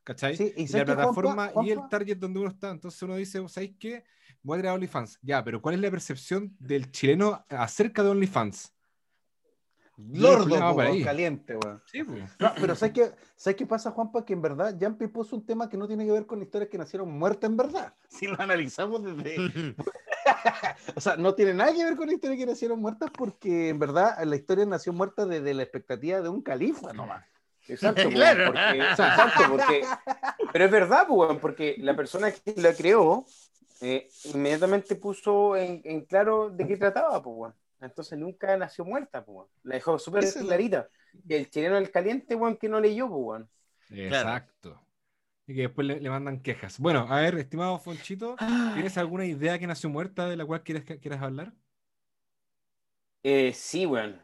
¿Cachai? Sí, y y la plataforma y el target donde uno está. Entonces uno dice, ¿sabéis qué? Voy a traer OnlyFans. Ya, pero ¿cuál es la percepción del chileno acerca de OnlyFans? Lordo, po, caliente, weón. Sí. No, pero ¿sabes qué, ¿sabes qué pasa, Juanpa? Que en verdad Jumpy puso un tema que no tiene que ver con historias que nacieron muertas en verdad. (laughs) Si lo analizamos desde... (laughs) o sea, no tiene nada que ver con historias que nacieron muertas porque en verdad la historia nació muerta desde la expectativa de un califa nomás. Exacto, (laughs) weón, Claro. porque, exacto, porque- pero es verdad, weón, porque la persona que la creó eh, inmediatamente puso en, en claro de qué trataba, pues, weón. Entonces nunca nació muerta, pues. La dejó súper clarita. Y el chileno del caliente, weón, que no leyó, pues, weón. Exacto. Y que después le, le mandan quejas. Bueno, a ver, estimado Fonchito, ¿tienes alguna idea que nació muerta de la cual quieres, quieras hablar? Eh, sí, weón.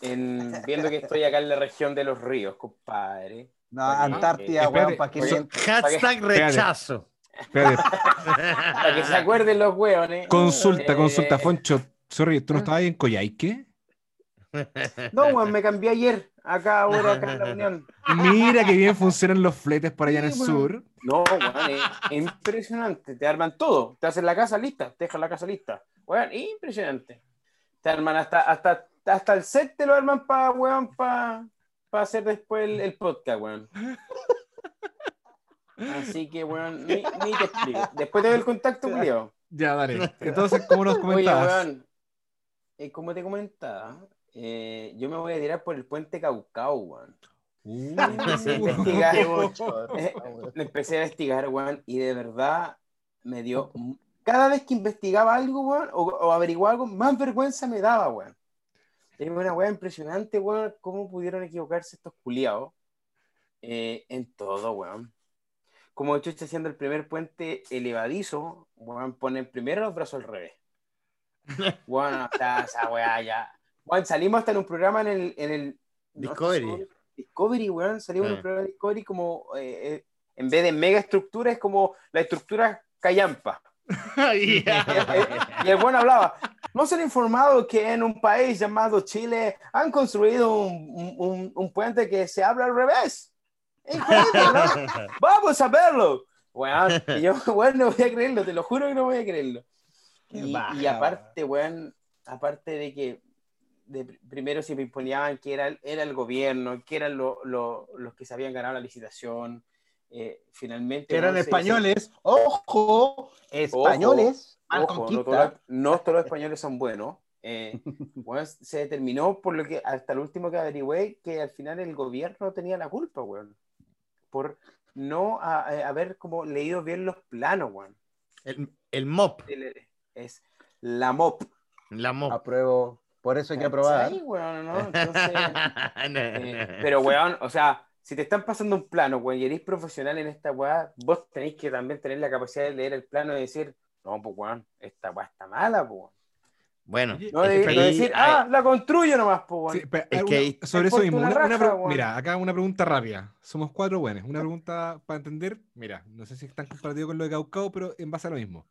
En- viendo que estoy acá en la región de los ríos, compadre. No, Antártida, eh, weón, para que oye, sientan. Hashtag rechazo. Espérate, (laughs) Para que se acuerden los weones. consulta, Eh, consulta, Foncho. Sorry, ¿tú no estabas ahí en Coyhaique? No, weón, me cambié ayer. Acá, ahora, acá en la Unión. Mira que bien funcionan los fletes por allá en el Sí, sur. No, es, es impresionante. Te arman todo. Te hacen la casa lista, te dejan la casa lista. Weón, impresionante. Te arman hasta, hasta, hasta el set te lo arman para, weón, para hacer después el, el podcast, weón. Así que, weón, ni, ni te explico. Después te doy el contacto, Julio. Ya, dale. Entonces, ¿cómo nos Oye, comentabas? weón, eh, como te comentaba, eh, yo me voy a tirar por el puente Caucao, weón. Uh. (laughs) Empecé a investigar, le (laughs) empecé a investigar, weón, y de verdad me dio. Cada vez que investigaba algo, weón, o, o averiguaba algo, más vergüenza me daba, weón. Es una weá impresionante, weón, cómo pudieron equivocarse estos culiados eh, en todo, weón. Como chucha haciendo el primer puente elevadizo, weón, ponen primero los brazos al revés. Bueno, está esa weá ya. Weón, salimos hasta en un programa en el, en el Discovery. no Discovery, weón, salimos en Ah. un programa de Discovery como eh, eh, en vez de mega estructura, es como la estructura callampa. (laughs) Y el bueno hablaba, no se han informado que en un país llamado Chile han construido un, un- un- un puente que se habla al revés. Increíble, ¿no? (laughs) Vamos a verlo. Y yo, (laughs) weón, no voy a creerlo, te lo juro que no voy a creerlo. Y, baja, y aparte, weón, aparte de que de primero se me imponían que era, el- era el gobierno, que eran lo- lo- los que se habían ganado la licitación, eh, finalmente... Que eran se- españoles. Ojo, españoles. Ojo, no, todos los- no todos los españoles son buenos. Eh, (laughs) bueno, se determinó por lo que hasta lo último que averigüé que al final el gobierno tenía la culpa, weón. Por no a- a- haber como leído bien los planos, weón. El, el mop. El- Es la MOP. La mop. Apruebo. Por eso hay que aprobar. ¿Cachai, weón, no? Entonces, (laughs) eh, pero, weón, o sea, si te están pasando un plano, weón, y eres profesional en esta weá, vos tenéis que también tener la capacidad de leer el plano y decir, no, pues, weón, esta weá está mala, pues. Bueno, Oye, No, es de, no decir, hay- ah, la construyo nomás, pues, Sí, weón. pero, Es que sobre es eso mismo, una raja, weón. mira, acá una pregunta rápida. Somos cuatro buenos. Una pregunta para entender. Mira, no sé si están compartidos con lo de Caucao, pero en base a lo mismo.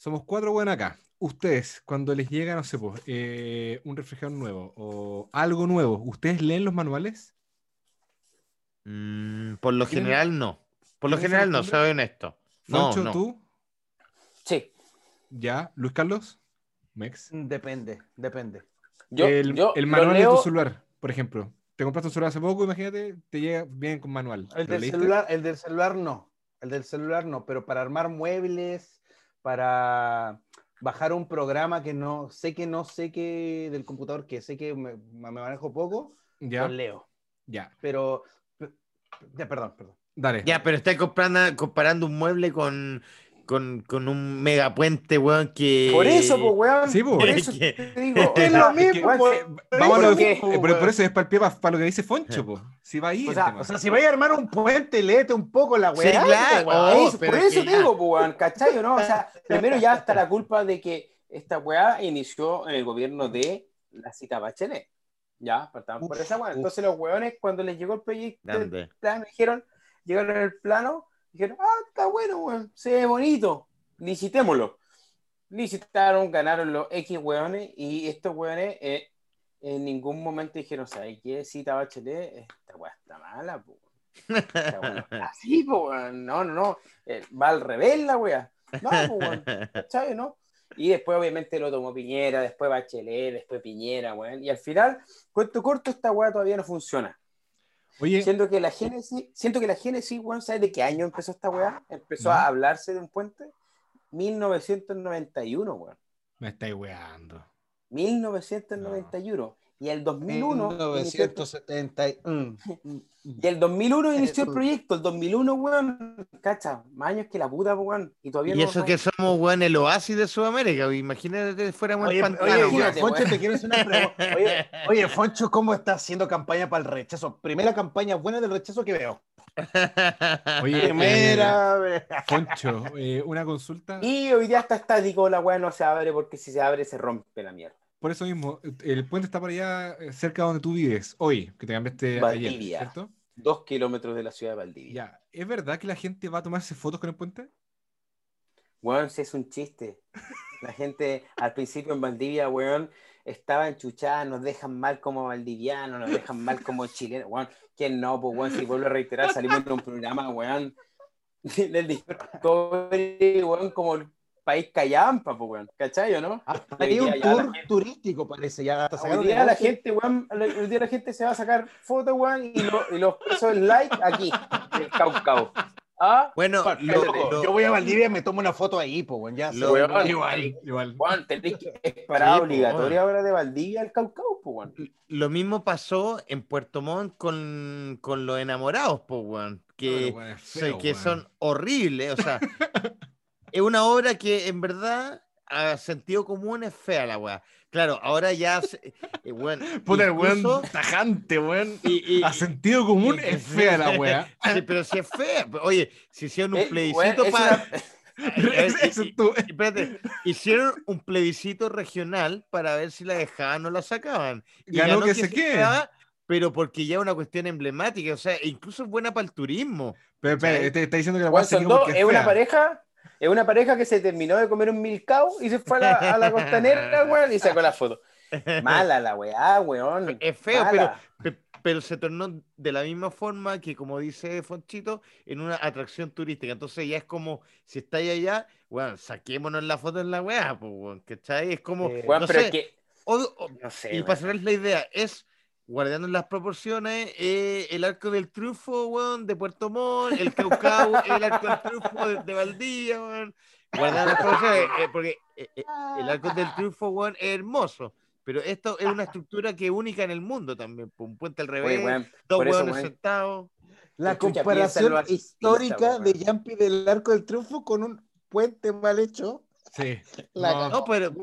Somos cuatro buenos acá. Ustedes, cuando les llega, no sé, pues, eh, un refrigerador nuevo o algo nuevo, ¿ustedes leen los manuales? Mm, por lo ¿Tienen- general no. Por lo general no, soy honesto. No, tú, Sí. ya, Luis Carlos, Mex. Depende, depende. Yo, el, yo el lo manual de tu celular, por ejemplo. Te compraste un celular hace poco, imagínate, te llega bien con manual. El ¿Lo del, leíste? celular, el del celular no. El del celular no, pero para armar muebles, para bajar un programa que no sé que no sé que del computador que sé que me, me manejo poco, Ya, lo leo. ya, Pero ya, perdón, perdón. dale. Ya, pero estás comprando, comparando un mueble con, con, con un megapuente, weón, que... Por eso, pues, weón. Sí, po. Por Es eso que- te digo. (laughs) Es o lo mismo, weón, pues. que- Vamos a lo eh, por, eso es para el pie, para, lo que dice Foncho, (laughs) po. Si va ahí O el sea. O sea, si vais a armar un puente, léete un poco la Sí, weá. claro. weón. Oh, por es eso que te digo, pues, weón, ¿cachai o no? O sea, (laughs) primero ya está la culpa de que esta weá inició en el gobierno de la cita Bachelet. Ya, partamos por esa weá. Entonces los weones, cuando les llegó el proyecto, plano, dijeron, llegaron al plano, dijeron, ah, está bueno, weón, se ve bonito, licitémoslo. Licitaron, ganaron los X weones y estos weones eh, en ningún momento dijeron, ¿sabes qué? Cita Bachelet, esta weá está mala, po. Esta weá no está Así, (laughs) po, weón. no, no, no, eh, va al revés la weá. No, po, weón. (laughs) ¿cachai, no? Y después, obviamente, lo tomó Piñera, después Bachelet, después Piñera, weón. Y al final, cuento corto, esta weá todavía no funciona. Oye, Siento que la Génesis, siento que la Génesis, weón, ¿sabes de qué año empezó esta weá? Empezó No. a hablarse de un puente. 1991, weón. me estáis weando. 1991. Y el 2001. 1970. mm, (laughs) Y el 2001 (laughs) inició el Eso. proyecto. El 2001, weón, cacha, más años que la puta, weón. Y todavía Y no. eso que somos, weón, el oasis de Sudamérica. Imagínate que fuéramos Oye, el oye, pantano. oye, imagínate, Foncho, weón. te quiero hacer una pregunta. (laughs) Oye, oye, Foncho, ¿cómo está haciendo campaña para el rechazo? Primera campaña buena del rechazo que veo. Oye, eh, Primera vez. Foncho, eh, una consulta. Y hoy día está estático, la weá no se abre porque si se abre se rompe la mierda. Por eso mismo, el puente está por allá eh, cerca de donde tú vives, hoy, que te cambiaste ayer, Valdivia. ¿cierto? Dos kilómetros de la ciudad de Valdivia. Ya, ¿es verdad que la gente va a tomarse fotos con el puente? Weón, si es un chiste. La gente al principio en Valdivia, weón, estaba enchuchada, nos dejan mal como valdivianos, nos dejan mal como chilenos, weón. ¿Quién no? Pues, weón, si vuelvo a reiterar, salimos de un programa, weón, (laughs) del Discovery, weón, como país callampa, pues, weón. ¿Cachai o no? Ahí día un tour gente- turístico, parece. Ya hasta Hoy día la gente, weón, hoy día la gente se va a sacar fotos, weón, y, lo- y los pesos like aquí, en el Caucao. ¿Ah? Bueno, lo- lo- Yo voy a Valdivia y me tomo una foto ahí, pues, weón. Ya Lo- weón. Igual, igual. Weón, tenéis que es parada Sí, obligatoria weón. ahora de Valdivia al Caucao, pues, weón. lo mismo pasó en Puerto Montt con, con los enamorados, pues, weón. Que, Bueno, weón, es se- feo, que weón. son horribles. O sea, (laughs) es una obra que en verdad a sentido común es fea la weá. Claro, ahora ya. eh, weón, (laughs) Puta, el weón tajante, weón. y- y- A sentido común y- es fea la weá. (laughs) Sí, pero si es fea. pues, Oye, si hicieron un Eh, plebiscito es para. Eso es tú. Espérate, hicieron un plebiscito regional para ver si la dejaban o la sacaban. Y Ganó que se quede. quedaba, pero porque ya es una cuestión emblemática, o sea, incluso es buena para el turismo. Pero, ¿Cachai? te está diciendo que la weá se quedó porque es una fea. pareja, es una pareja que se terminó de comer un milcao y se fue a la, a la costanera, (laughs) weón, y sacó la foto. Mala la weá, weón. Es feo, pero, pero se tornó de la misma forma que, como dice Fonchito, en una atracción turística. Entonces ya es como, si estáis allá, bueno, saquémonos la foto en la weá, pues, weón, ¿cachai? Es como, Eh, Weón, no pero sé, es que, o- o- no sé, y weón. para cerrar la idea, es guardando las proporciones, eh, el arco del trufo, weón, de Puerto Montt, el Caucao, el arco del trufo de, de Valdivia, weón. Guardando las proporciones, eh, porque eh, eh, el arco del trufo, weón, es hermoso. Pero esto es una estructura que es única en el mundo también. Un puente al Oye, revés, weón, dos eso, hueones weón, sentados. La comparación histórica de. Yampi del Arco del Triunfo con un puente mal hecho. Sí. La No, cagó. No, pero,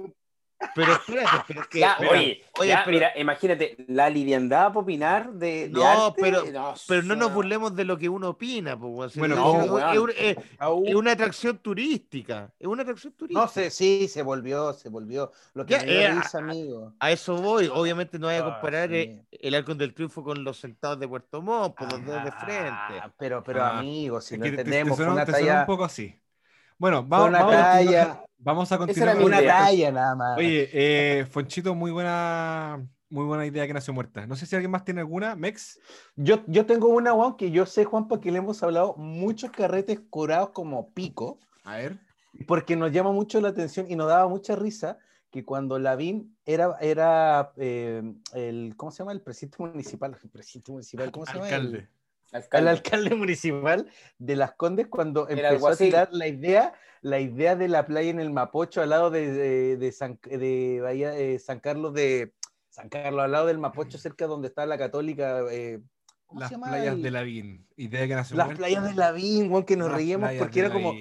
pero espérate, pero es que. Ya, mira, oye, oye, ya, pero- mira, imagínate, la liviandad para opinar de, de No, arte, pero- no, pero no nos burlemos de lo que uno opina, pues. Si Bueno, no, es, un- es- Au. es una atracción turística. Es una atracción turística. No sé, sí, se volvió, se volvió. Lo que Ya, me eh, risa, amigo. A eso voy. Obviamente no voy a comparar eh, sí. el Arco del Triunfo con los sentados de Puerto Montt, por los dedos de frente. Ah, Pero, pero Ah, amigo, si lo que te- te entendemos, una te sonó talla, un poco así. Bueno, vamos, una vamos a talla, vamos a continuar. con- una talla nada más. Oye, eh, Fonchito, muy buena, muy buena idea que nació muerta. No sé si alguien más tiene alguna. Mex. Yo, yo tengo una, Juan, que yo sé, Juan, porque le hemos hablado muchos carretes curados como pico, A ver. porque nos llama mucho la atención y nos daba mucha risa que cuando Lavín era, era eh, el, ¿cómo se llama? El presidente municipal, el presidente municipal, ¿cómo se llama? El- Alcalde. el Alcalde. alcalde municipal de Las Condes cuando El empezó a tirar la idea, la idea de la playa en el Mapocho al lado de, de, de San, de Bahía, eh, San Carlos de San Carlos, al lado del Mapocho, cerca donde está la católica. eh, ¿cómo Las se llama playas el- de Lavín. Idea que Las playas de Lavín, weón, que nos Las reíamos porque de era como.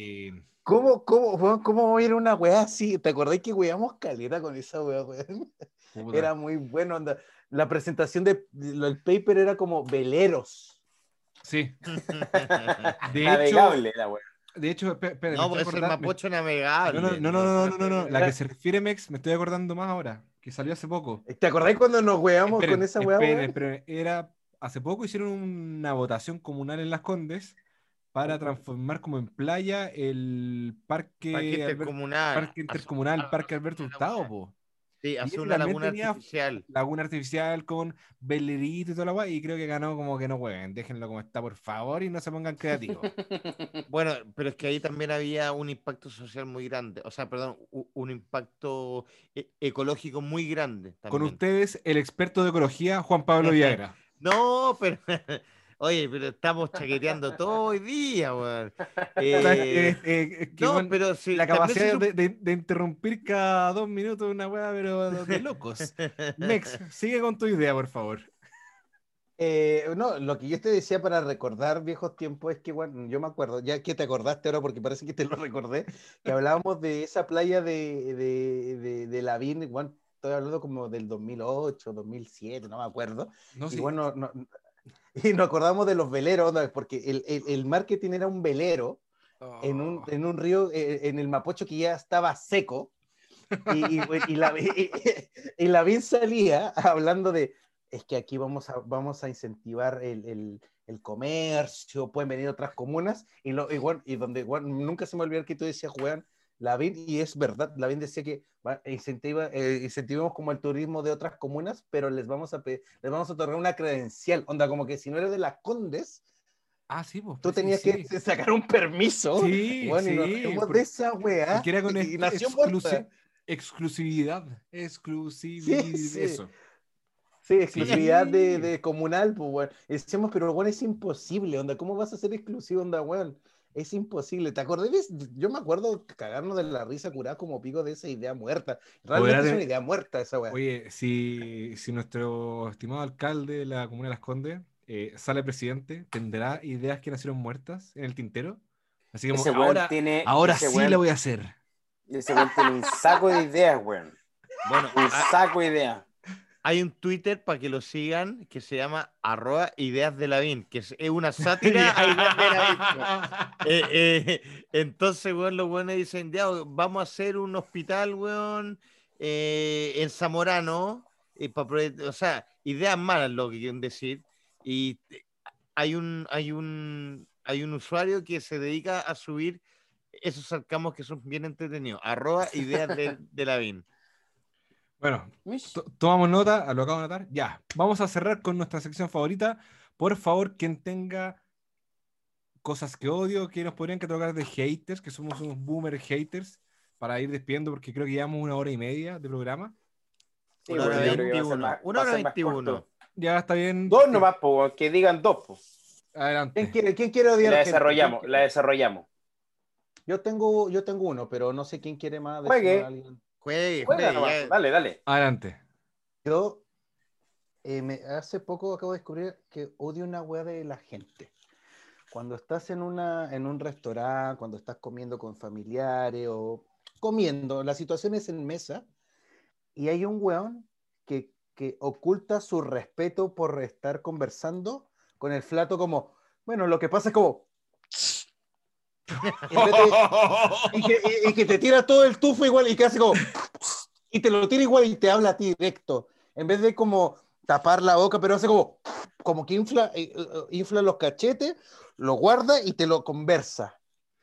¿cómo, cómo, weón, cómo va a ir una weá así? ¿Te acordás que weamos caleta con esa weá, weón? Era muy bueno. onda. La presentación de- del paper era como veleros. Sí. (laughs) De hecho, Navegable la weá. de hecho, espera, No, estoy es el Mapocho navegable. No, no, no, no, no, no, no, La que (laughs) se refiere Mex, me estoy acordando más ahora, que salió hace poco. ¿Te acordás cuando nos weamos Esperen, con esa weá? esperen, weón? esperen. Era, hace poco hicieron una votación comunal en Las Condes para transformar como en playa el parque, intercomunal. parque intercomunal, Parque Alberto Hurtado, po. Sí, hace una también laguna tenía- artificial. Laguna artificial con velerito y toda la guay, y creo que ganó como que no jueguen, déjenlo como está, por favor, y no se pongan creativos. (laughs) Bueno, pero es que ahí también había un impacto social muy grande. O sea, perdón, un impacto e- ecológico muy grande. Con ustedes, el experto de ecología, Juan Pablo Villagra. No, pero. (laughs) Oye, pero estamos chaqueteando todo hoy día, weón. Eh, eh, no, weón, pero si la capacidad de, de- de interrumpir cada dos minutos una weá, pero de locos. Mex, (laughs) sigue con tu idea, por favor. Eh, no, lo que yo te decía para recordar viejos tiempos es que, bueno, yo me acuerdo, ya que te acordaste ahora, porque parece que te lo recordé, que hablábamos de esa playa de, de, de, de Lavín, igual estoy hablando como del 2008, 2007, no me acuerdo. No, Y sí. bueno, no- (laughs) y nos acordamos de los veleros, ¿no? porque el, el, el marketing era un velero en un, en un río, eh, en el Mapocho que ya estaba seco, y, y, y la, y, y Lavín salía hablando de, es que aquí vamos a, vamos a incentivar el, el, el comercio, pueden venir otras comunas, y, lo, y, bueno, y donde bueno, nunca se me olvidó que tú decías, Juan, Lavín, y es verdad, Lavín decía que va, incentiva, eh, incentivamos como el turismo de otras comunas, pero les vamos, a pe- les vamos a otorgar una credencial, onda, como que si no eres de las Condes, Ah, sí, pues. tú sí, tenías sí. que (laughs) sacar un permiso. Sí, Bueno, y nos sí, fuimos por- de esa weá. Que era con y nació exclusi- exclusividad. Exclusividad. sí. Eso. Sí, exclusividad de, Sí. de comunal, pues, weón. Y Decíamos, pero bueno, es imposible, onda. ¿Cómo vas a ser exclusivo, onda, weón? Es imposible. ¿Te acordás? Yo me acuerdo cagarnos de la risa curada como pico de esa idea muerta. Realmente Oye, es una idea muerta esa weá. Oye, si, si nuestro estimado alcalde de la comuna de Las Condes eh, sale presidente, ¿tendrá ideas que nacieron muertas en el tintero? Así como, Ese ahora, tiene. ahora ese sí weón- lo voy a hacer. Ese weón tiene un saco de ideas, weón. Bueno, Un saco de ideas. Hay un Twitter para que lo sigan que se llama arroba ideas de Lavín, que es una (laughs) sátira a ideas de Lavín. (laughs) Eh, eh, (laughs) entonces, weón, los buenos dicen, ya, vamos a hacer un hospital, weón, eh, en Zamorano, eh, pa proye- o sea, ideas malas lo que quieren decir, y hay un, hay un, hay un usuario que se dedica a subir esos sarcamos que son bien entretenidos, arroba ideas de, de Lavín. Bueno, to- tomamos nota, lo acabo de anotar. Ya, vamos a cerrar con nuestra sección favorita. Por favor, quien tenga cosas que odio, que nos podrían catalogar de haters, que somos unos boomer haters, para ir despidiendo, porque creo que llevamos una hora y media de programa. Sí, Una hora yo creo que va a ser 21, más- una hora ser más 21. corto. Ya está bien. Dos nomás, po, que digan dos, po. Adelante. ¿Quién quiere, quién quiere odiar la desarrollamos, ¿Quién la desarrollamos. Yo tengo, yo tengo uno, pero no sé quién quiere más. Juegue. Juegue, Juega juegue, ya. Dale, dale. Adelante. Yo eh, me- hace poco acabo de descubrir que odio una weá de la gente. Cuando estás en, una, en un restaurante, cuando estás comiendo con familiares o comiendo, la situación es en mesa y hay un weón que, que oculta su respeto por estar conversando con el flato como, bueno, lo que pasa es como... (laughs) y, que, y- y que te tira todo el tufo igual y que hace como... Y te lo tira igual y te habla a ti directo. En vez de como tapar la boca, pero hace como... Como que infla, eh, eh, infla los cachetes, lo guarda y te lo conversa.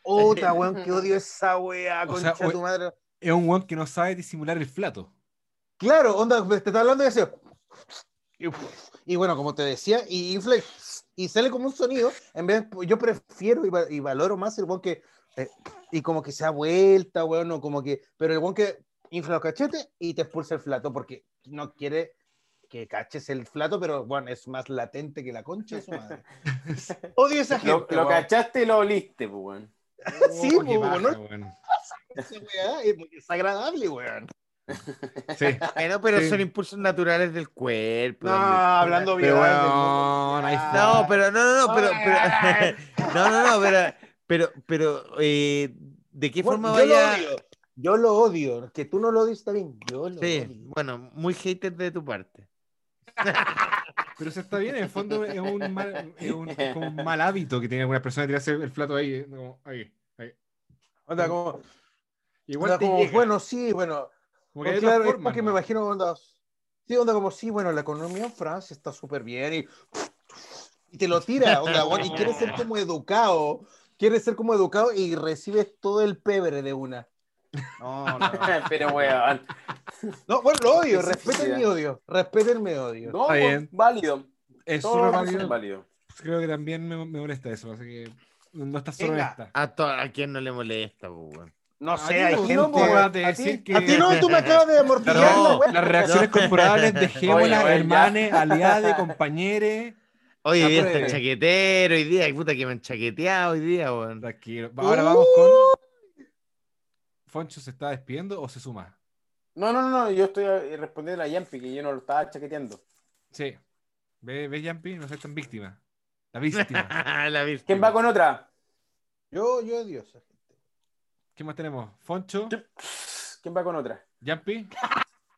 Otra, (laughs) weón, que odio esa weá, O sea, concha de tu madre. Es un weón que no sabe disimular el flato. Claro, onda, te está hablando y hace... Y, y bueno, como te decía, y infla y- y sale como un sonido. En vez, yo prefiero y, va- y valoro más el weón que... eh, y como que se da vuelta, weón, o como que... Pero el weón que infla los cachetes y te expulsa el flato porque no quiere que caches el flato, pero bueno, es más latente que la concha de su madre. (laughs) Odio esa gente. Lo, lo cachaste y lo oliste, po, weón. Sí, Oh, qué po, paja, ¿no? weón. Esa weá es muy desagradable, weón. Sí. Bueno, pero Sí. son impulsos naturales del cuerpo. No, hablando bien. Pero weón, ahí está. No, pero no, no, no, pero, pero (laughs) no, no, no, pero, pero, pero eh, ¿de qué Bueno, forma yo lo vaya? odio. Yo lo odio. Que tú no lo odies está bien. Yo lo Sí, odio. bueno, muy hater de tu parte. (laughs) Pero eso está bien, en el fondo es un mal, es un, es un mal hábito que tiene alguna persona tirarse el flato ahí, como, ahí, ahí. Onda como, Igual onda te como, bueno, sí, bueno. Como que Pues es porque me ¿no? imagino onda. Sí, onda como, sí, bueno, la economía en Francia está súper bien y, y te lo tira, onda, (laughs) y quieres ser como educado, quieres ser como educado y recibes todo el pebre de una. No, no. (laughs) Pero, weón. No, bueno, lo odio, respeten mi odio, respeten mi odio. No, Está pues, bien. válido. Es Todo válido. válido. Creo que también me, me molesta eso, así que no estás solo Venga. esta. A, to- a quien no le molesta, weón. No sé, hay pues, gente. no, pues, a, de ti, decir que- a ti no, tú me acabas de amortiguar No, la las reacciones corporales, (laughs) oye, ya. hermanes, aliades, (laughs) compañeros. Hoy día está chaquetero, hoy día, puta que me han chaqueteado hoy día, weón. Tranquilo. Ahora vamos con. ¿Foncho se está despidiendo o se suma? No, no, no, yo estoy eh, respondiendo a Yampi, que yo no lo estaba chaqueteando. Sí. ¿Ves, ¿Ves Yampi? No seas tan víctima. La (laughs) víctima. La víctima. ¿Quién va con otra? Yo, yo, Dios. ¿Qué más tenemos? ¿Foncho? ¿Quién va con otra? ¿Yampi?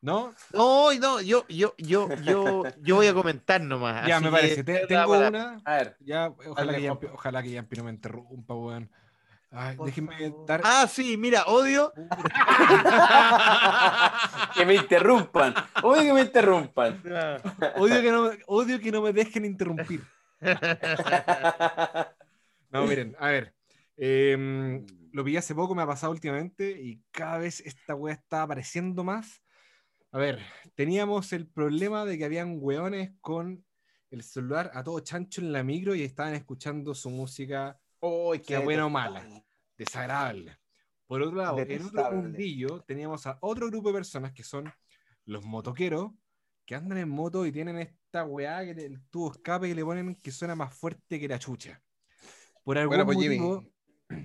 ¿No? No, no, yo, yo, yo, yo, yo voy a comentar nomás. Ya, así me parece. Te- te tengo una. A ver, Ya, ojalá que, Yampi, Juanpa. ojalá que Yampi no me interrumpa, weón. Ay, déjenme dar. Ah, sí, mira, odio. que me interrumpan. Oye, que me interrumpan. Odio que, (laughs) no, odio que no me dejen interrumpir. (laughs) No, miren, a ver. Em, lo vi hace poco, me ha pasado últimamente y cada vez esta weá está apareciendo más. A ver, teníamos el problema de que habían weones con el celular a todo chancho en la micro y estaban escuchando su música Uy, sea buena o mala. desagradable. Por otro lado, en otro mundillo teníamos a otro grupo de personas que son los motoqueros que andan en moto y tienen esta weá, que el tubo escape que le ponen que suena más fuerte que la chucha. Por algún Bueno, pues, Jimmy.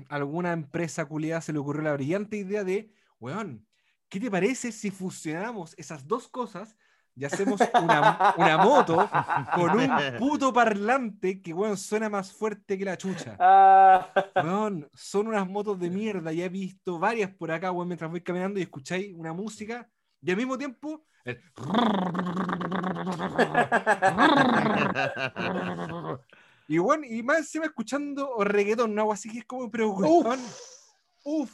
Alguna empresa culiada se le ocurrió la brillante idea de, weón, ¿qué te parece si fusionamos esas dos cosas y hacemos una, una moto con un puto parlante que, weón, suena más fuerte que la chucha? Ah, Weón, son unas motos de mierda. Ya he visto varias por acá, weón, mientras voy caminando y escucháis una música y al mismo tiempo. el- Y bueno, y más encima escuchando o reggaetón, no, así que es como, pero weón, uff,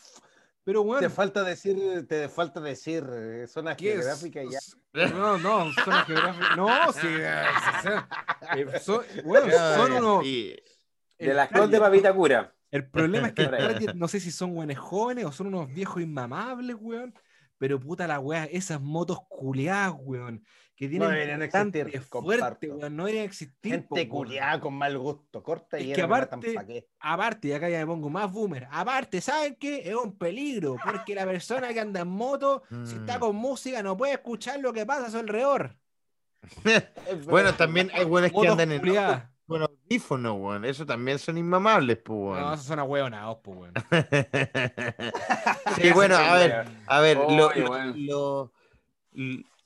pero weón, Te falta decir, te falta decir eh, zona geográfica y ya. No, no, zona geográfica. No, sí, eh, sí, sí. Eh, (laughs) son, unos. De el las cosas de papita cura. El problema es que el target, no sé si son weones jóvenes o son unos viejos inmamables, weón. Pero puta la weá, esas motos culeadas, weón. Que tienen deberían bastante existir, fuerte. No deberían existir. Gente culiada con mal gusto, corta y Es que aparte- pa' qué. Aparte, y acá ya me pongo más boomer. Aparte, ¿saben qué? Es un peligro. Porque la persona que anda en moto, si está Mm. con música, no puede escuchar lo que pasa a su alrededor. (laughs) Bueno, también hay buenos que andan en con audífonos, weón. Eso también son inmamables, pues, No, weón. eso suena weonados, po, weón. (laughs) sí, bueno, a ver, a ver, bueno. lo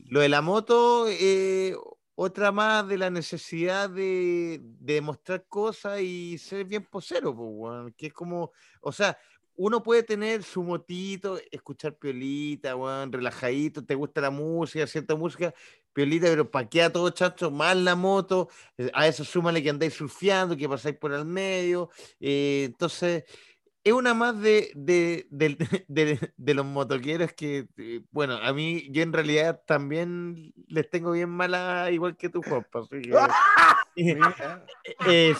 de la moto, eh, otra más de la necesidad de, de demostrar cosas y ser bien posero, pues, que es como, o sea, uno puede tener su motito, escuchar piolita, weón, relajadito, te gusta la música, cierta música, piolita, pero paquea todo chacho, mal la moto, eh, a eso súmale que andáis surfeando, que pasáis por el medio, eh, entonces es una más de, de, (laughs) de- de los motoqueros que, eh, bueno, a mí yo en realidad también les tengo bien mala, igual que tú, Juanpa. así (laughs) que, eh, eh,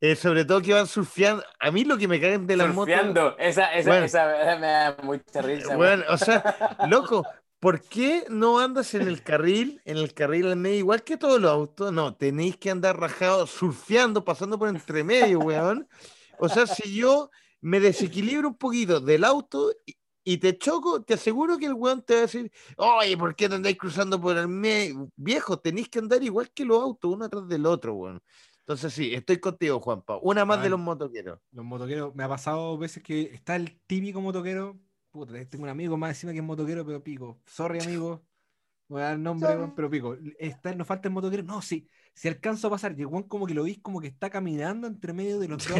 eh, sobre todo que van surfeando. A mí lo que me caen de las motos. Surfeando. Esa, esa, Bueno. esa me da mucha risa. Bueno, o sea, loco, ¿por qué no andas en el carril, en el carril al medio, igual que todos los autos? No, tenéis que andar rajados, surfeando, pasando por entre medio, weón. O sea, si yo me desequilibro un poquito del auto y, y te choco, te aseguro que el weón te va a decir, oye, ¿por qué te andáis cruzando por el medio? Viejo, tenéis que andar igual que los autos, uno atrás del otro, weón. Entonces sí, estoy contigo, Juanpa. Una más de los motoqueros. Los motoqueros, me ha pasado veces que está el típico motoquero. Puta, tengo un amigo más encima que es motoquero, pero pico. Sorry, amigo. Voy a dar el nombre, weón, pero pico. Está, nos falta el motoquero. No, sí. Si alcanzo a pasar, y el como que lo veis como que está caminando entre medio de los dos.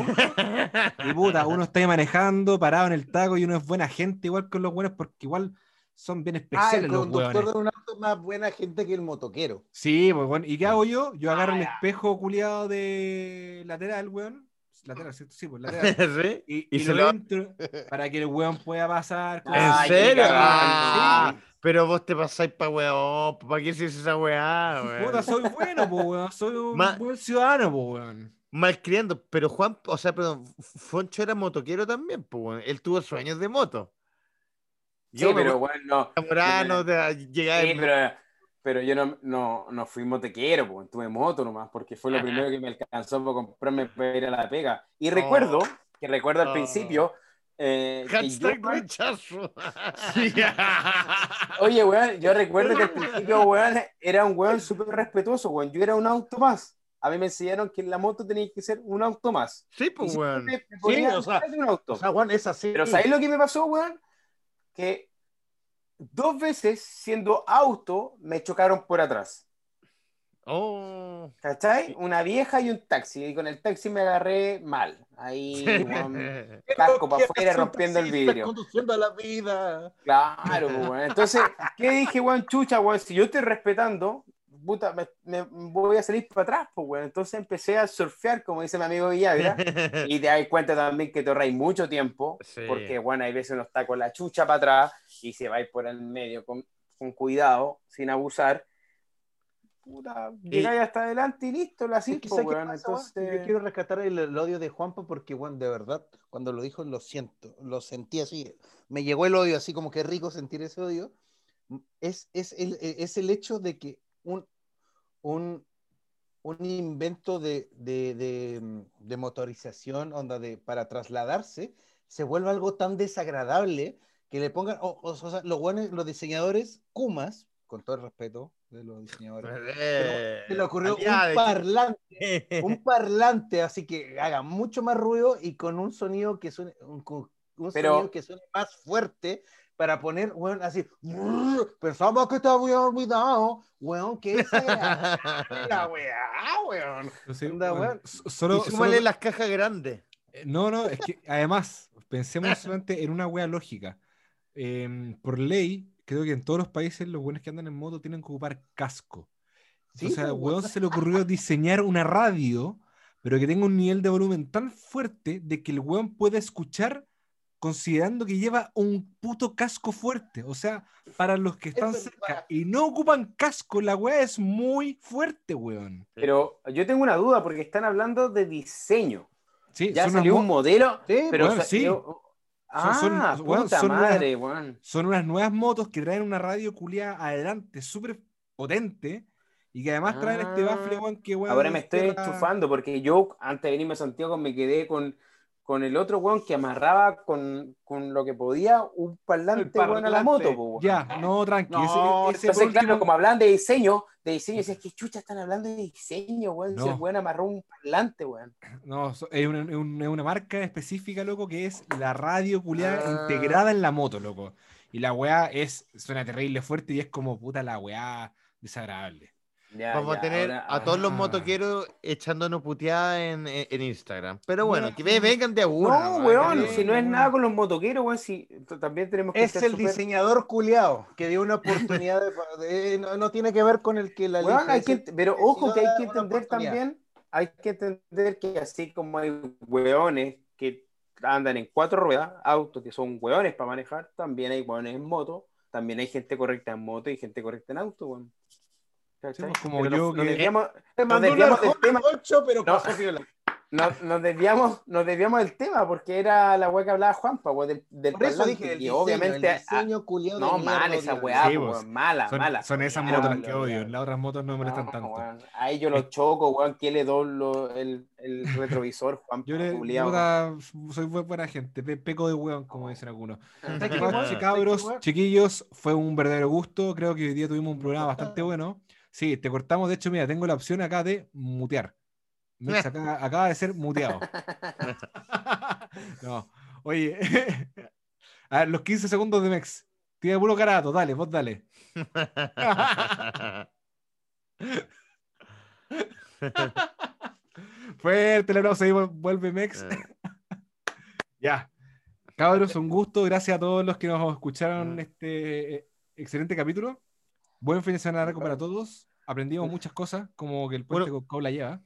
Y puta, (laughs) uno está ahí manejando, parado en el taco, y uno es buena gente, igual con los buenos, porque igual son bien Ah, el especiales los conductor weones. de un auto es más buena gente que el motoquero. Sí, pues bueno. ¿Y qué hago yo? Yo agarro Ah, el ya. espejo culiado de lateral, weón. Lateral, ¿cierto? Sí, pues (laughs) lateral. ¿Sí? Y, Y y se lo lo- entro para que el weón pueda pasar. con- ¿En Ay, serio? Ah, pero vos te pasáis pa' weón. ¿Para qué se dice esa weá, weón? Puta, soy bueno, pues weón. Soy un Ma- buen ciudadano, pues weón. Malcriando, pero Juan, o sea, perdón, Foncho era motoquero también, pues, weón. él tuvo sueños de moto. Sí, me pero bueno, no. Zamorano de- Sí, en- pero, pero yo no, no, no fui motequero, pues, tuve moto nomás, porque fue lo Ah. primero que me alcanzó para comprarme para ir a la pega. Y recuerdo, que recuerdo al Oh. principio, eh, yo- Hashtag rechazo. oye, weón, yo recuerdo que al principio, weón, era un weón súper respetuoso, weón, yo era un auto más. a mí me enseñaron que la moto tenía que ser un auto más. Sí, pues, weón. Sí, o sea, un auto. O sea, weón, es así. Pero ¿sabéis lo que me pasó, weón? Que dos veces, siendo auto, me chocaron por atrás. Oh. ¿Cachai? Una vieja y un taxi. Y con el taxi me agarré mal. Ahí, (laughs) Pero casco para ¿qué afuera un rompiendo el vidrio. Conduciendo a la vida. Claro, pues, weón. Entonces, ¿qué dije, weón? Chucha, weón, si yo estoy respetando, puta, me, me- voy a salir para atrás, pues, weón. Entonces empecé a surfear, como dice mi amigo Villagra, (laughs) y te das cuenta también que te ahorráis mucho tiempo, Sí. porque, bueno, hay veces uno está con la chucha para atrás y se va a ir por el medio con, con cuidado, sin abusar. Puta, llegáis hasta adelante y listo, la así, pues, ¿sabes qué weón. pasa? Entonces, Yo quiero rescatar el, el odio de Juanpa porque, bueno, de verdad, cuando lo dijo, lo siento, lo sentí así. Me llegó el odio, así como que rico sentir ese odio. Es, es, el, es el hecho de que un, un, un invento de, de, de, de motorización, onda de, para trasladarse, se vuelve algo tan desagradable que le pongan, o, o- o sea, los, buenos, los diseñadores, Kumas, con todo el respeto de los diseñadores, Eh, se le ocurrió un parlante un (laughs) parlante así que haga mucho más ruido y con un sonido que suene, un, un Pero- sonido que suene más fuerte para poner, weón, así, (laughs) "Brr, pensaba que te había olvidado, weón, que esa era (laughs) la weá, weón. Onda, bueno, weón. so- Y solo, súmale solo- las cajas grandes. Eh, No, no, es que además, pensemos solamente en una wea lógica. Em, por ley, creo que en todos los países los buenos que andan en moto tienen que ocupar casco. Sí, Entonces al pues, weón. se le ocurrió diseñar una radio, pero que tenga un nivel de volumen tan fuerte de que el weón pueda escuchar considerando que lleva un puto casco fuerte. O sea, para los que están cerca y no ocupan casco, la wea es muy fuerte, weón. pero yo tengo una duda porque están hablando de diseño. Sí, Ya son salió unas un mo- modelo, Sí, pero bueno, sí. Ah, Son- son- weón, puta son una- madre, weón. son unas nuevas motos que traen una radio culiada adelante, súper potente, y que además traen este Ah. bafle, weón, que weón. Ahora me estoy cierra- enchufando porque yo antes de venirme a Santiago me quedé con, con el otro weón que amarraba con, con lo que podía un parlante, weón a la parlante. moto. po. Ya, no, tranqui. ese- No, ese, entonces, claro, como hablan de diseño, de diseño, decías que chucha están hablando de diseño, weón. Si No. el weón amarró un parlante, weón. No, es una, es un- es una marca específica, loco, que es la radio culiada Ah. integrada en la moto, loco. Y la weá es, suena terrible fuerte y es como puta la weá desagradable. Ya, Vamos ya, a tener ahora- a todos los ah. (laughs) motoqueros echándonos puteadas en, en- en Instagram. Pero bueno, que ve- vengan de a uno. No, weón, si no es nada con los motoqueros, weón, si también tenemos que Es el diseñador culiao que dio una oportunidad de, de- no, no tiene que ver con el que la Weón, hay que, pero ojo que hay que entender también, hay que entender que así como hay weones que andan en cuatro ruedas, autos que son weones para manejar, también hay weones en moto, también hay gente correcta en moto y gente correcta en auto, weón. ¿Cachai? Sí, pues, como Pero yo nos, nos que- desviamos, Te desviamos del tema. ocho, pero No. (laughs) nos, nos desviamos, nos desviamos del tema porque era la weá que hablaba Juanpa, weón, del, del Por eso parlante, dije, el y diseño, obviamente el diseño culiao de no, mierda, mala esa weá, Sí, pues, weón, mala, Son, mala. son esas motos las que odio. Las otras motos no me molestan No, tanto. weón. Ahí yo lo choco, weón, que le doblo el, el (laughs) retrovisor, Juan Yo le, culiao. puta, soy bu- buena gente, pe- peco de weón, como dicen algunos. ¿Sabes qué, Bueno, weón? sí, ¿Sabes cabros, chiquillos, fue un verdadero gusto. Creo que hoy día tuvimos un programa bastante bueno. Sí, te cortamos. De hecho, mira, tengo la opción acá de mutear. Mex (laughs) acá- acaba de ser muteado. (laughs) no, oye, (laughs) a ver, los 15 segundos de Mex. Tiene puro carato, dale, vos dale. Fuerte el aplauso ahí, vuel- vuelve Mex. Ya. Cabros, un gusto. Gracias a todos los que nos escucharon este eh, excelente capítulo. Buen fin de semana largo para todos. Aprendimos muchas cosas, como que el puente Bueno. con Cobla lleva.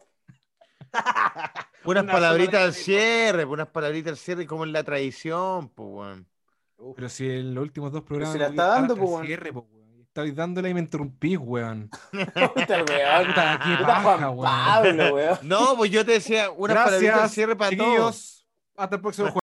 (laughs) unas Una palabritas al cierre, unas palabritas al cierre como en la tradición, pues, weón. Pero si en los últimos dos programas. si la no está dando, po, weón. cierre, po, weón. Estabais dándole y me interrumpís, weón. (laughs) Puta, (laughs) weón. Puta, qué Puta, paja, Juan weón. Pablo, weón. No, pues yo te decía unas palabritas al cierre para todos. Hasta el próximo jueves.